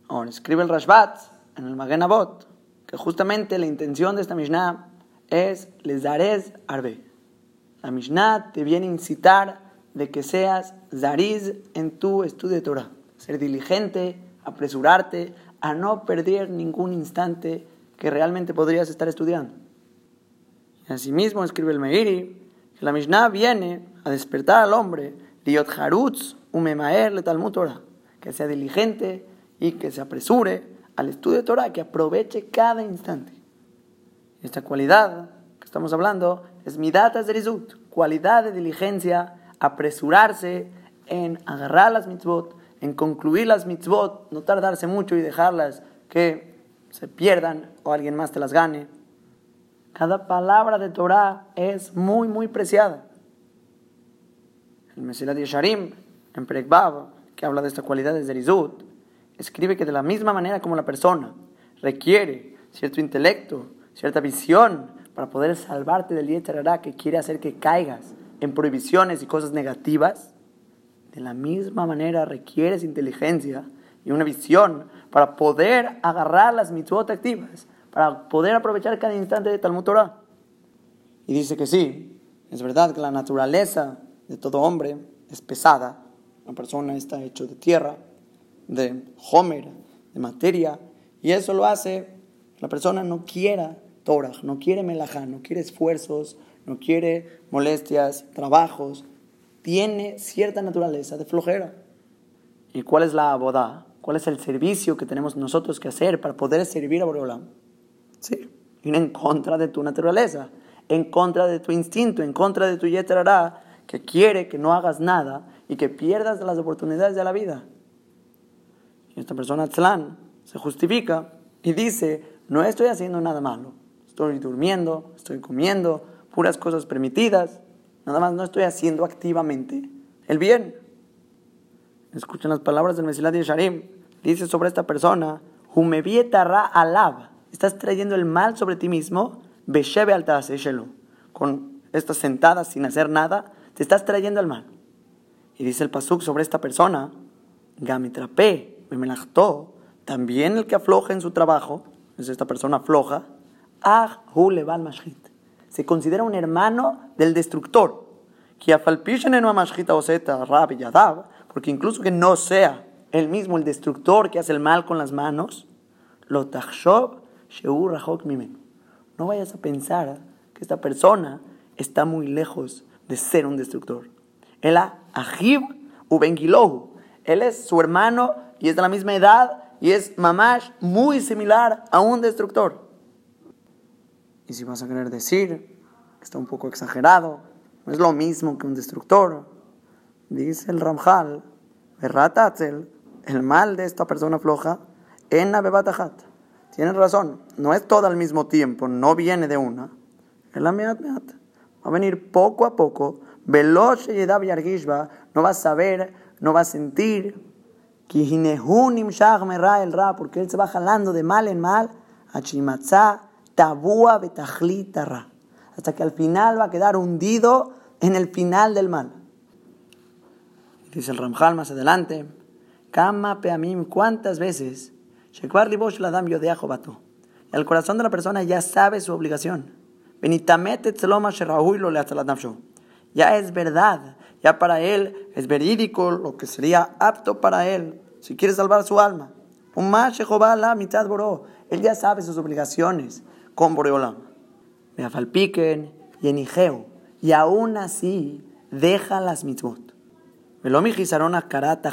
A: Ahora, escribe el Rashbat en el Magen Avot, que justamente la intención de esta Mishnah es les daréis arbe. La Mishnah te viene a incitar de que seas zariz en tu estudio de Torah. Ser diligente, apresurarte a no perder ningún instante que realmente podrías estar estudiando. Y asimismo escribe el Meiri la Mishnah viene a despertar al hombre, liot harutz umemaer le talmud Torah, que sea diligente y que se apresure al estudio de Torah, que aproveche cada instante. Esta cualidad que estamos hablando es midatas zerizut, cualidad de diligencia, apresurarse en agarrar las mitzvot, en concluir las mitzvot, no tardarse mucho y dejarlas que se pierdan o alguien más te las gane. Cada palabra de Torah es muy, muy preciada. El Mesilat Yesharim, en Prekbab, que habla de estas cualidades de Rizut, escribe que de la misma manera como la persona requiere cierto intelecto, cierta visión para poder salvarte del Yetzirah que quiere hacer que caigas en prohibiciones y cosas negativas, de la misma manera requieres inteligencia y una visión para poder agarrar las mitzvot activas, para poder aprovechar cada instante de Talmud Torah. Y dice que sí, es verdad que la naturaleza de todo hombre es pesada. Una persona está hecho de tierra, de homer, de materia, y eso lo hace la persona no quiera Torah, no quiere melajá, no quiere esfuerzos, no quiere molestias, trabajos. Tiene cierta naturaleza de flojera. ¿Y cuál es la abodá? ¿Cuál es el servicio que tenemos nosotros que hacer para poder servir a Boreolam? Sí, ir en contra de tu naturaleza, en contra de tu instinto, en contra de tu yetrará, que quiere que no hagas nada y que pierdas las oportunidades de la vida. Y esta persona, Tzlan, se justifica y dice, no estoy haciendo nada malo, estoy durmiendo, estoy comiendo, puras cosas permitidas, nada más no estoy haciendo activamente el bien. Escuchen las palabras del Mesilat Yesharim. Dice sobre esta persona, Humevietarra alab. Estás trayendo el mal sobre ti mismo, Beshebe shelo. Con estas sentadas sin hacer nada, te estás trayendo el mal. Y dice el Pasuk sobre esta persona, Gamitrape, Bemelachto, también el que afloja en su trabajo, es esta persona floja, Ah hu leval mashit. Se considera un hermano del destructor. Que porque incluso que no sea él mismo el destructor que hace el mal con las manos, lo no vayas a pensar que esta persona está muy lejos de ser un destructor. Él Él es su hermano y es de la misma edad y es mamash muy similar a un destructor. Y si vas a querer decir que está un poco exagerado, no es lo mismo que un destructor, dice el Ramjal, el mal de esta persona floja, en Abebatajat. Tienes razón, no es todo al mismo tiempo, no viene de una. Es la meat. Va a venir poco a poco, veloz y no va a saber, no va a sentir, porque él se va jalando de mal en mal, tabúa hasta que al final va a quedar hundido en el final del mal. Dice el Ramjal más adelante, Kama peamim, ¿cuántas veces? El corazón de la persona ya sabe su obligación. Ya es verdad, ya para él es verídico lo que sería apto para él si quiere salvar su alma. Mitad boró. Él ya sabe sus obligaciones con Boreolam. Me afalpiquen y enigeo. Y aún así deja las mitzvot. Velomi karata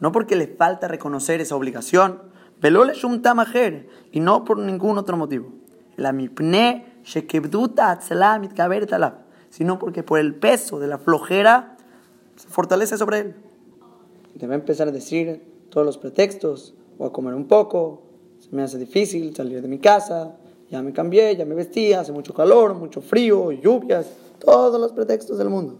A: no porque le falta reconocer esa obligación, velole shum tamajer, y no por ningún otro motivo. La mipne shekebduta talab, sino porque por el peso de la flojera se fortalece sobre él. Debe empezar a decir todos los pretextos, voy a comer un poco, se me hace difícil salir de mi casa, ya me cambié, ya me vestí, hace mucho calor, mucho frío, lluvias, todos los pretextos del mundo.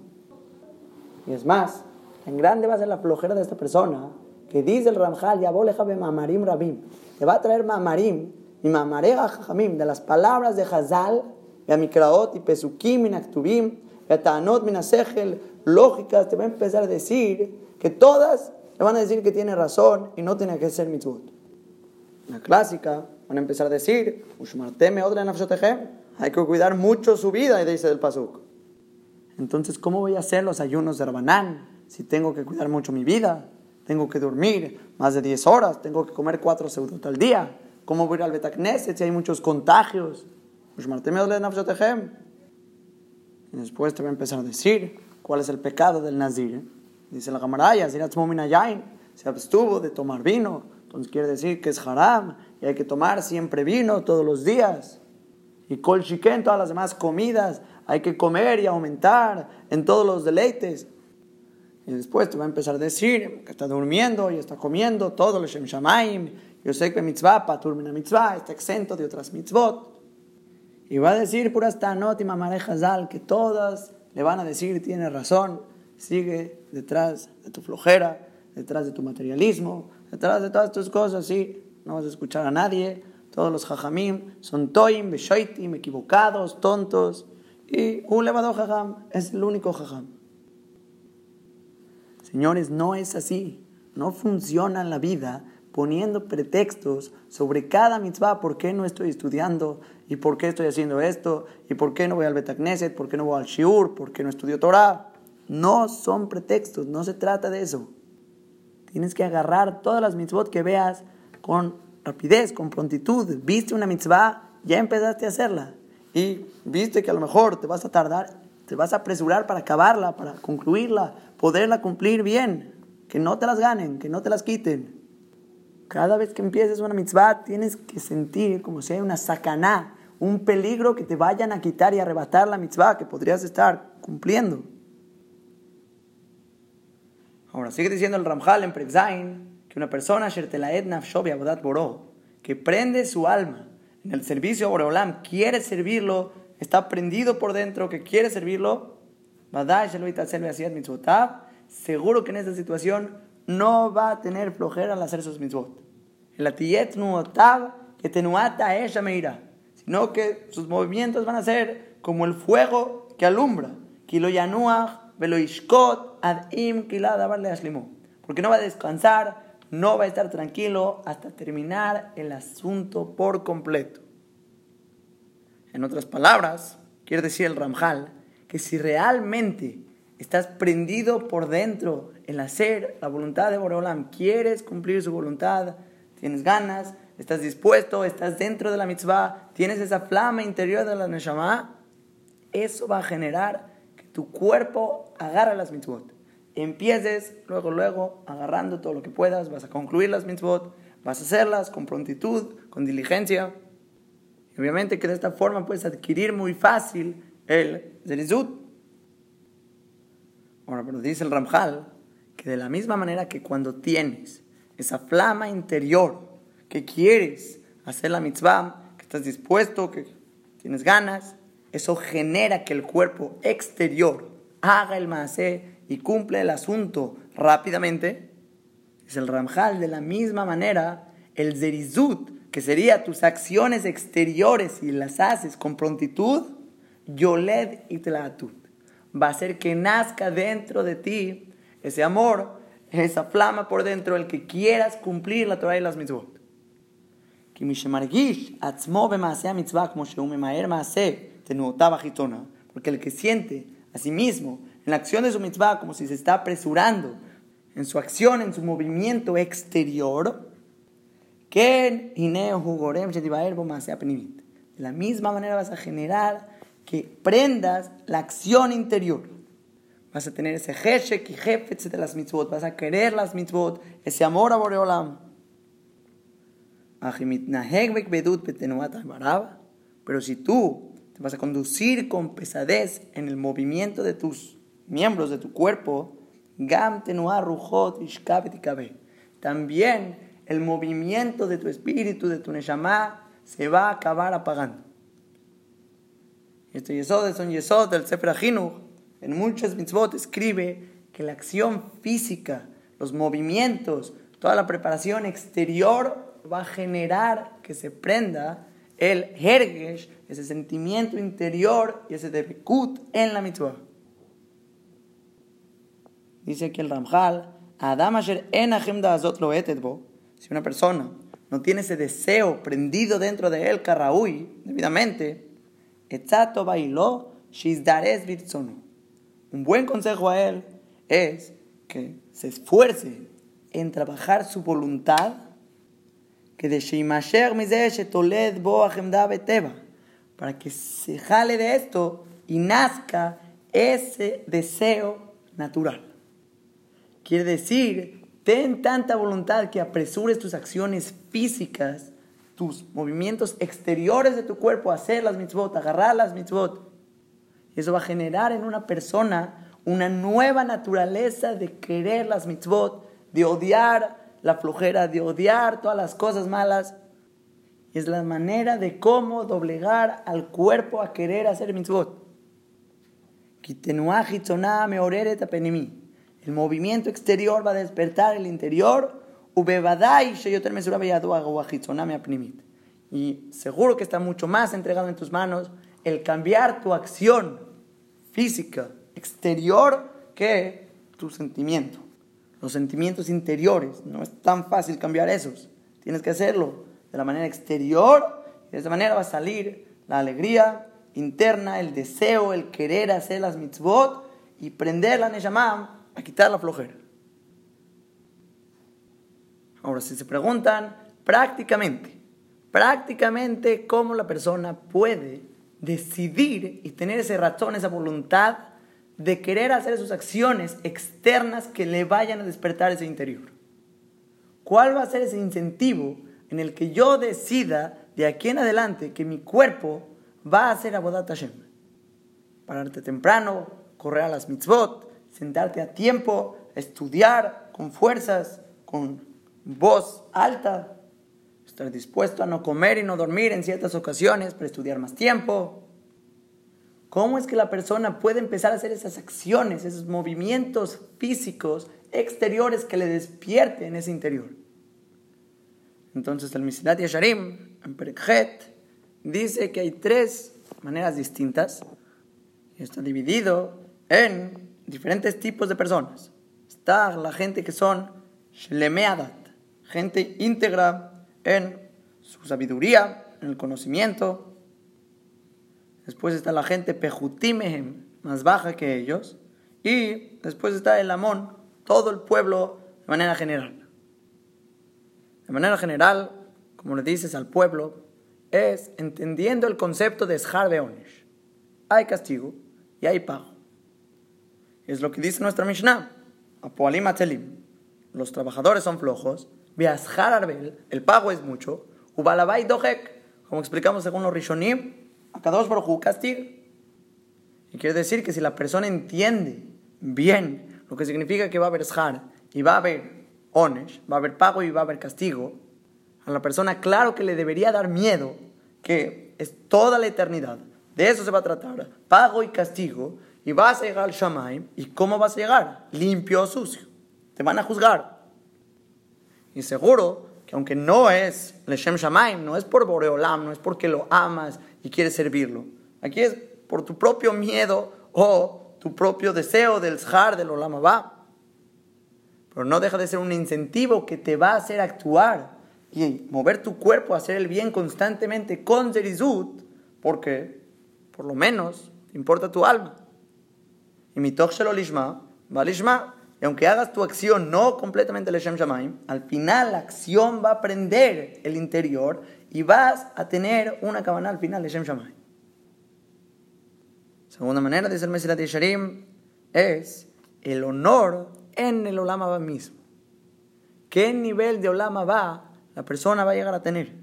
A: Y es más, en grande va a ser la flojera de esta persona, que dice el Ramjal, ya be mamarim rabim. Le va a traer mamarim y mamarega jamim de las palabras de Hazal, y mikraot y pesukim y naktubim, y tanot minasegel, lógicas, te va a empezar a decir que todas le van a decir que tiene razón y no tiene que ser mitzvot. La clásica, van a empezar a decir, hay que cuidar mucho su vida, y dice el pasuk. Entonces, ¿cómo voy a hacer los ayunos de Rabanán? si tengo que cuidar mucho mi vida, tengo que dormir más de 10 horas, tengo que comer 4 seudot al día, ¿cómo voy a ir al Betacneset si hay muchos contagios? Y después te voy a empezar a decir cuál es el pecado del Nazir. Dice la camaraya, se abstuvo de tomar vino, entonces quiere decir que es haram y hay que tomar siempre vino todos los días. y kol shiken, todas las demás comidas, hay que comer y aumentar en todos los deleites. Y después te va a empezar a decir que está durmiendo y está comiendo todo lo Shem Shamaim, yo sé que mitzvah, patur mitzvah, está exento de otras mitzvot. Y va a decir puras tanot y mamarejazal que todas le van a decir, tiene razón, sigue detrás de tu flojera, detrás de tu materialismo, detrás de todas tus cosas, sí, no vas a escuchar a nadie. Todos los jajamim son toim, beshoitim, equivocados, tontos. Y un levado jajam es el único jajam. Señores, no es así. No funciona la vida poniendo pretextos sobre cada mitzvah, por qué no estoy estudiando, y por qué estoy haciendo esto, y por qué no voy al Betacneset, por qué no voy al Shiur, por qué no estudio Torah. No son pretextos, no se trata de eso. Tienes que agarrar todas las mitzvot que veas con rapidez, con prontitud. Viste una mitzvah, ya empezaste a hacerla. Y viste que a lo mejor te vas a tardar, te vas a apresurar para acabarla, para concluirla, poderla cumplir bien. Que no te las ganen, que no te las quiten. Cada vez que empieces una mitzvah, tienes que sentir como si hay una sacaná, un peligro que te vayan a quitar y arrebatar la mitzvah que podrías estar cumpliendo. Ahora, sigue diciendo el Ramjal en Prekzain que una persona, que prende su alma en el servicio a Boreolam, quiere servirlo, está prendido por dentro, que quiere servirlo, seguro que en esta situación no va a tener flojera al hacer sus mitzvot. El que tenuata ella me sino que sus movimientos van a ser como el fuego que alumbra. Kilo yanuach porque no va a descansar, no va a estar tranquilo hasta terminar el asunto por completo. En otras palabras, quiere decir el Ramjal que si realmente estás prendido por dentro en hacer la voluntad de Boreolam, quieres cumplir su voluntad, tienes ganas, estás dispuesto, estás dentro de la mitzvah, tienes esa flama interior de la Neshama, eso va a generar tu cuerpo agarra las mitzvot. Empieces luego, luego, agarrando todo lo que puedas, vas a concluir las mitzvot, vas a hacerlas con prontitud, con diligencia. Obviamente que de esta forma puedes adquirir muy fácil el zerizut. Ahora, pero dice el Ramjal que de la misma manera que cuando tienes esa flama interior que quieres hacer la mitzvah, que estás dispuesto, que tienes ganas, eso genera que el cuerpo exterior haga el masé y cumple el asunto rápidamente. Es el Ramjal de la misma manera, el Zerizut, que sería tus acciones exteriores y las haces con prontitud, Yoled y Tlaatut. Va a hacer que nazca dentro de ti ese amor, esa flama por dentro, el que quieras cumplir la Torah y las mitzvot. Porque el que siente a sí mismo en la acción de su mitzvah como si se está apresurando en su acción, en su movimiento exterior, de la misma manera vas a generar que prendas la acción interior. Vas a tener ese heshek y jefetz de las mitzvot, vas a querer las mitzvot, ese amor a Boreolam. Pero si tú te vas a conducir con pesadez en el movimiento de tus miembros de tu cuerpo. También el movimiento de tu espíritu, de tu neshama, se va a acabar apagando. Este yesod es un yesod del Sefer En muchas mitzvot escribe que la acción física, los movimientos, toda la preparación exterior va a generar que se prenda el hergesh, ese sentimiento interior y ese debekut en la mitzvah. Dice que el Ramjal, Adam asher azot lo si una persona no tiene ese deseo prendido dentro de él, karraui, debidamente, etzato bailo, shizdares virtzono. Un buen consejo a él es que se esfuerce en trabajar su voluntad que de Bo Beteba, para que se jale de esto y nazca ese deseo natural. Quiere decir, ten tanta voluntad que apresures tus acciones físicas tus movimientos exteriores de tu cuerpo, hacer las mitzvot, agarrar las mitzvot. Eso va a generar en una persona una nueva naturaleza de querer las mitzvot, de odiar la flojera, de odiar todas las cosas malas. Es la manera de cómo doblegar al cuerpo a querer hacer mitzvot. El movimiento exterior va a despertar el interior. Y seguro que está mucho más entregado en tus manos el cambiar tu acción física exterior que tu sentimiento. Los sentimientos interiores, no es tan fácil cambiar esos. Tienes que hacerlo de la manera exterior y de esa manera va a salir la alegría interna, el deseo, el querer hacer las mitzvot y prender la Neshama a quitar la flojera. Ahora, si se preguntan prácticamente, prácticamente cómo la persona puede decidir y tener ese razón, esa voluntad de querer hacer sus acciones externas que le vayan a despertar ese interior. ¿Cuál va a ser ese incentivo en el que yo decida de aquí en adelante que mi cuerpo va a hacer Abodat Hashem? Pararte temprano, correr a las mitzvot, sentarte a tiempo, estudiar con fuerzas, con voz alta, estar dispuesto a no comer y no dormir en ciertas ocasiones para estudiar más tiempo. ¿Cómo es que la persona puede empezar a hacer esas acciones, esos movimientos físicos exteriores que le despierten ese interior? Entonces el Misilat Yasharim, en Perekhet, dice que hay tres maneras distintas. Y está dividido en diferentes tipos de personas. Está la gente que son Shlemeadat, gente íntegra en su sabiduría, en el conocimiento. Después está la gente Pejutimehem, más baja que ellos. Y después está el Amón, todo el pueblo de manera general. De manera general, como le dices al pueblo, es entendiendo el concepto de Shar Onish. Hay castigo y hay pago. Es lo que dice nuestra Mishnah. Apoalim Atelim. Los trabajadores son flojos. Viashar Arbel. El pago es mucho. Ubalabai Dohek. Como explicamos según los Rishonim. Akadosh Baruj castigo. Y quiere decir que si la persona entiende bien lo que significa que va a haber Shar y va a haber Onesh, va a haber pago y va a haber castigo, a la persona claro que le debería dar miedo, que es toda la eternidad. De eso se va a tratar, pago y castigo, y vas a llegar al Shamaim. ¿Y cómo vas a llegar? Limpio o sucio. Te van a juzgar. Y seguro que aunque no es Leshem Shamaim, no es por Boreolam, no es porque lo amas y quieres servirlo. Aquí es por tu propio miedo o tu propio deseo del Zhar del Olam Abba. Pero no deja de ser un incentivo que te va a hacer actuar y mover tu cuerpo a hacer el bien constantemente con Zerizut, porque por lo menos te importa tu alma. Y mi lishma, va lishma. Y aunque hagas tu acción no completamente Leshem Shamaim, al final la acción va a prender el interior y vas a tener una cabana al final Leshem Shamaim. Segunda manera, dice el Mesilat Yesharim, es el honor en el Olama va mismo. ¿Qué nivel de Olama va la persona va a llegar a tener?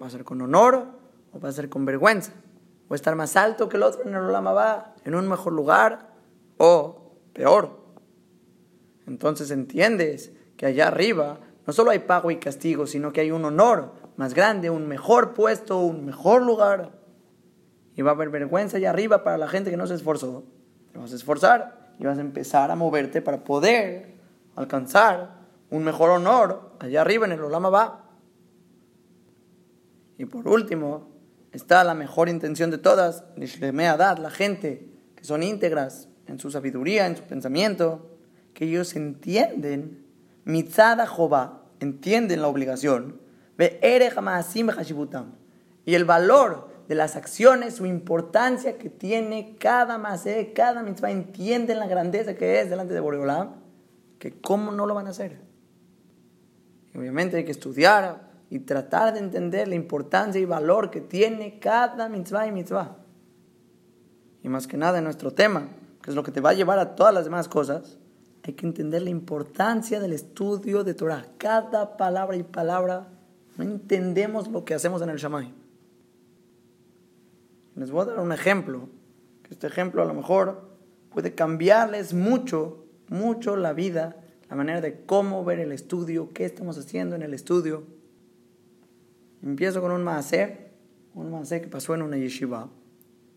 A: ¿Va a ser con honor o va a ser con vergüenza? ¿O estar más alto que el otro en el Olama va, en un mejor lugar o peor? Entonces entiendes que allá arriba no solo hay pago y castigo, sino que hay un honor más grande, un mejor puesto, un mejor lugar. Y va a haber vergüenza allá arriba para la gente que no se esforzó. Te vas a esforzar y vas a empezar a moverte para poder alcanzar un mejor honor allá arriba en el Olama va. Y por último, está la mejor intención de todas, Dad, la gente que son íntegras en su sabiduría, en su pensamiento, que ellos entienden, Mitzada Jobá, entienden la obligación, y el valor de las acciones, su importancia que tiene cada masé, cada mitzvah, entienden la grandeza que es delante de Boreolam, que cómo no lo van a hacer. obviamente hay que estudiar y tratar de entender la importancia y valor que tiene cada mitzvah y mitzvah. Y más que nada en nuestro tema, que es lo que te va a llevar a todas las demás cosas, hay que entender la importancia del estudio de Torah. Cada palabra y palabra No entendemos lo que hacemos en el Shamayim. Les voy a dar un ejemplo, que este ejemplo a lo mejor puede cambiarles mucho, mucho la vida, la manera de cómo ver el estudio, qué estamos haciendo en el estudio. Empiezo con un maaser, un maaser que pasó en una yeshiva.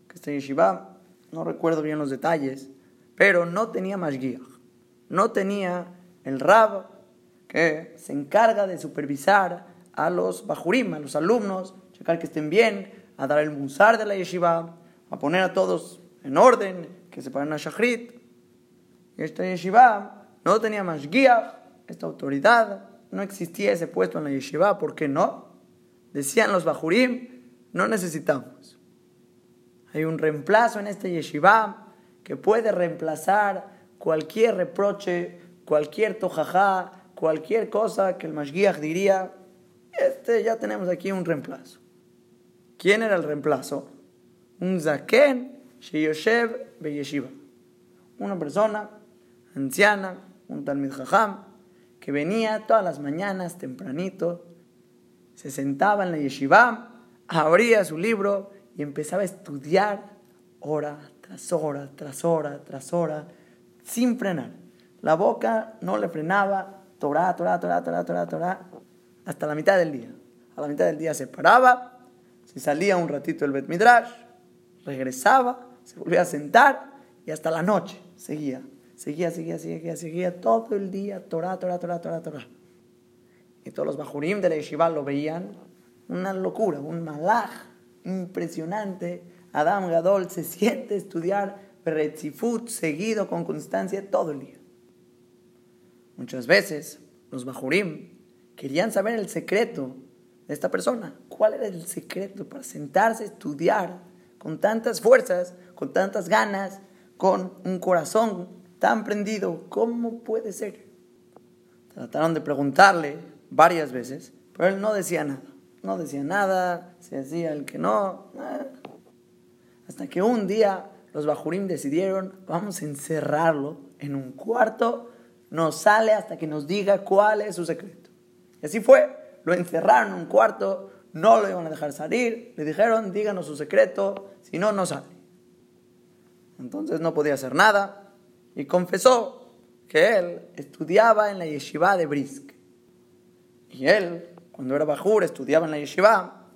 A: Que esta yeshiva, no recuerdo bien los detalles, pero no tenía mashgiach. No tenía el rab que se encarga de supervisar a los bajurim, a los alumnos, checar que estén bien, a dar el musar de la yeshiva, a poner a todos en orden, que se paren a shachrit. Y esta yeshiva no tenía más guía, esta autoridad, no existía ese puesto en la yeshiva, ¿por qué no? Decían los bajurim, no necesitamos. Hay un reemplazo en esta yeshiva que puede reemplazar cualquier reproche, cualquier tojajá, cualquier cosa que el Mashgiach diría, este ya tenemos aquí un reemplazo. ¿Quién era el reemplazo? Un zaken sheyoshev beyeshiva. Una persona anciana, un talmid jajam, que venía todas las mañanas tempranito, se sentaba en la yeshiva, abría su libro y empezaba a estudiar hora tras hora, tras hora, tras hora, sin frenar. La boca no le frenaba, Torah, Torah, Torah, Torah, Torah, Torah, hasta la mitad del día. A la mitad del día se paraba, se salía un ratito el Bet Midrash, regresaba, se volvía a sentar y hasta la noche seguía. Seguía, seguía, seguía, seguía todo el día, Torah, Torah, Torah, Torah, Torah. Y todos los bajurim de la yeshiva lo veían una locura, un malaj impresionante. Adam Gadol se siente estudiar Retzifut seguido con constancia todo el día. Muchas veces los bajurim querían saber el secreto de esta persona. ¿Cuál era el secreto para sentarse a estudiar con tantas fuerzas, con tantas ganas, con un corazón tan prendido? ¿Cómo puede ser? Trataron de preguntarle varias veces, pero él no decía nada. No decía nada, se hacía el que no. Hasta que un día los Bajurim decidieron, vamos a encerrarlo en un cuarto, no sale hasta que nos diga cuál es su secreto. Y así fue lo encerraron en un cuarto, no lo iban a dejar salir, le dijeron, díganos su secreto, si no, no sale. Entonces no podía hacer nada y confesó que él estudiaba en la yeshiva de Brisk. Y él, cuando era bajur, estudiaba en la yeshiva,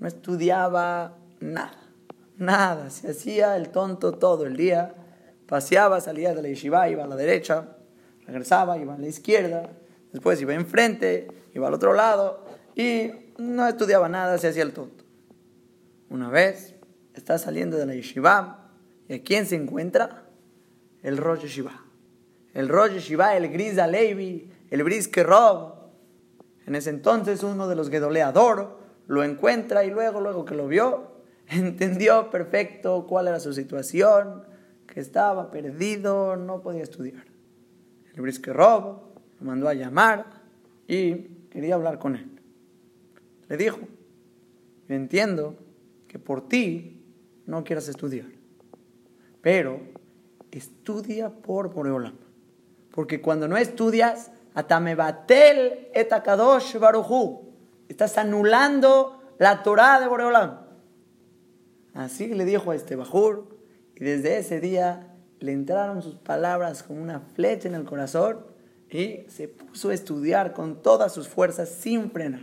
A: no estudiaba nada, nada, se hacía el tonto todo el día, paseaba, salía de la yeshiva, iba a la derecha, regresaba, iba a la izquierda, después iba enfrente, iba al otro lado y no estudiaba nada, se hacía el tonto. Una vez está saliendo de la yeshiva y ¿a quién se encuentra? El Rosh Yeshiva. El Rosh Yeshiva, el Gris Alevi, el Briske Rob. En ese entonces uno de los Gedoleador lo encuentra y luego, luego que lo vio, entendió perfecto cuál era su situación, que estaba perdido, no podía estudiar. El Briske Rob lo mandó a llamar y quería hablar con él. Le dijo, yo entiendo que por ti no quieras estudiar, pero estudia por Boreolam. Porque cuando no estudias, atamebatel etakadosh baruchu, estás anulando la Torah de Boreolam. Así le dijo a este Bajur, y desde ese día le entraron sus palabras como una flecha en el corazón y se puso a estudiar con todas sus fuerzas sin frenar.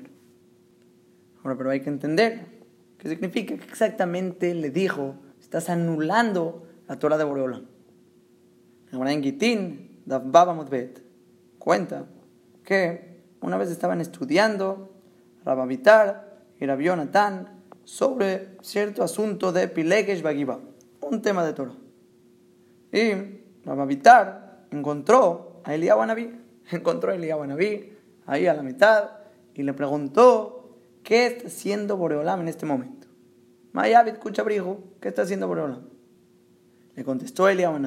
A: Ahora, pero hay que entender qué significa que exactamente le dijo, estás anulando la Torah de Boreolam. En Gitín, Baba Mutbet, cuenta que una vez estaban estudiando Rabavitar y Rabbi sobre cierto asunto de Pilegesh Bagiba, un tema de Torah. Y Rabavitar encontró a Eliyahu. Encontró a Eliyahu ahí a la mitad y le preguntó qué está haciendo Boreolam en este momento. Mayavit Kuchabrijo, ¿qué está haciendo Boreolam? Le contestó Eliyahu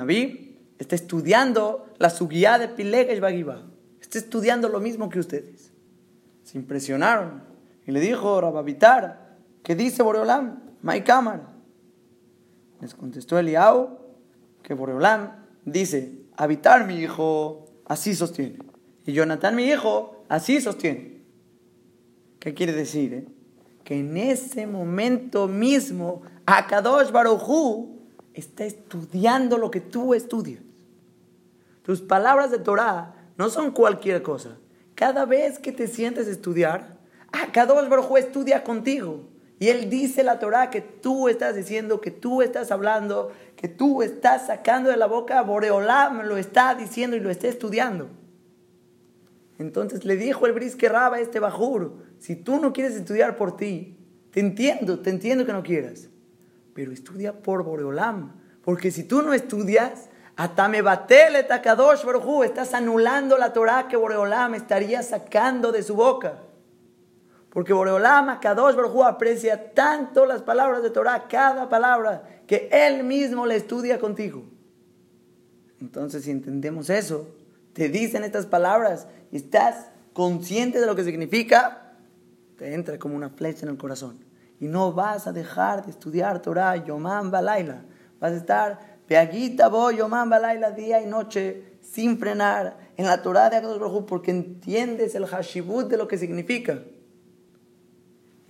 A: está estudiando la subía de Pilegesh Bagiba. Está estudiando lo mismo que ustedes. Se impresionaron y le dijo Rabavitar, ¿qué dice Boreolam? May cámara. Les contestó Eliyahu que Boreolam dice, habitar mi hijo así sostiene. Y Jonathan, mi hijo, así sostiene. ¿Qué quiere decir? eh? Que en ese momento mismo, Akadosh Barujú está estudiando lo que tú estudias. Tus palabras de Torah no son cualquier cosa. Cada vez que te sientes estudiar, Akadosh Barujú estudia contigo. Y él dice la Torah que tú estás diciendo, que tú estás hablando, que tú estás sacando de la boca, Boreolam lo está diciendo y lo está estudiando. Entonces le dijo el brisque Raba a este Bajur, si tú no quieres estudiar por ti, te entiendo, te entiendo que no quieras, pero estudia por Boreolam, porque si tú no estudias, Atame batele takadosh estás anulando la Torah que Boreolam estaría sacando de su boca. Porque Boreolam, Kadosh Baruj aprecia tanto las palabras de Torah, cada palabra, que él mismo la estudia contigo. Entonces, si entendemos eso, te dicen estas palabras y estás consciente de lo que significa, te entra como una flecha en el corazón. Y no vas a dejar de estudiar Torah, Yomam Balaila. Vas a estar, Peaguita voy, Yomam Balaila, día y noche, sin frenar, en la Torah de Akadosh Baruj porque entiendes el hashibut de lo que significa.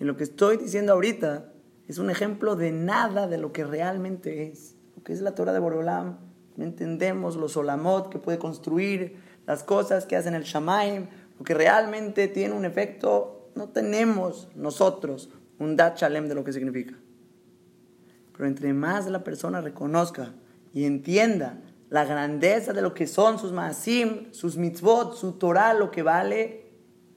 A: Y lo que estoy diciendo ahorita es un ejemplo de nada de lo que realmente es. Lo que es la Torah de Borolam. No entendemos los olamot que puede construir, las cosas que hacen el Shamaim, lo que realmente tiene un efecto. No tenemos nosotros un dat shalem de lo que significa. Pero entre más la persona reconozca y entienda la grandeza de lo que son sus maasim, sus mitzvot, su Torah, lo que vale,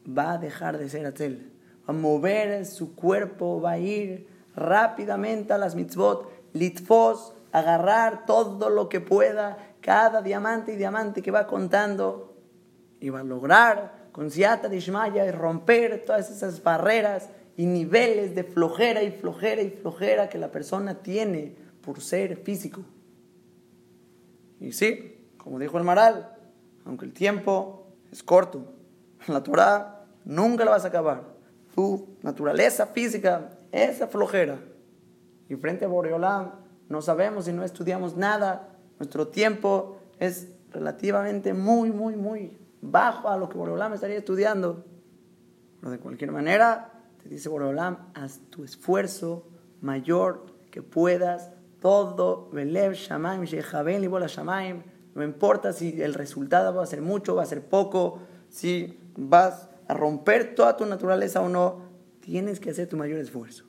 A: va a dejar de ser atzel a mover su cuerpo, va a ir rápidamente a las mitzvot, litfos, agarrar todo lo que pueda, cada diamante y diamante que va contando, y va a lograr con Siata de Ishmaya y romper todas esas barreras y niveles de flojera y flojera y flojera que la persona tiene por ser físico. Y sí, como dijo el Maral, aunque el tiempo es corto, la Torah nunca la vas a acabar tu naturaleza física, esa flojera. Y frente a Boreolam, no sabemos y no estudiamos nada. Nuestro tiempo es relativamente muy, muy, muy bajo a lo que Boreolam estaría estudiando. Pero de cualquier manera, te dice Boreolam, haz tu esfuerzo mayor que puedas. Todo, Belev, Shamaim, Shechaben, Libola Shamaim. No importa si el resultado va a ser mucho, va a ser poco, si vas romper toda tu naturaleza o no, tienes que hacer tu mayor esfuerzo.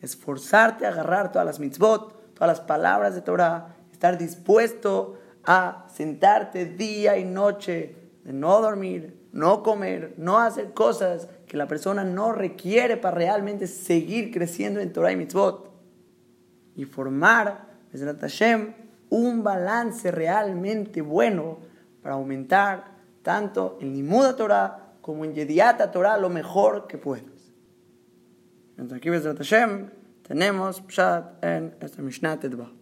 A: Esforzarte a agarrar todas las mitzvot, todas las palabras de Torah, estar dispuesto a sentarte día y noche, de no dormir, no comer, no hacer cosas que la persona no requiere para realmente seguir creciendo en Torah y mitzvot. Y formar, Hashem, un balance realmente bueno para aumentar tanto el Nimuda Torah como en Yediata Torah lo mejor que puedas. Entonces aquí, Hashem, tenemos Pshat en esta Mishnah Tedva.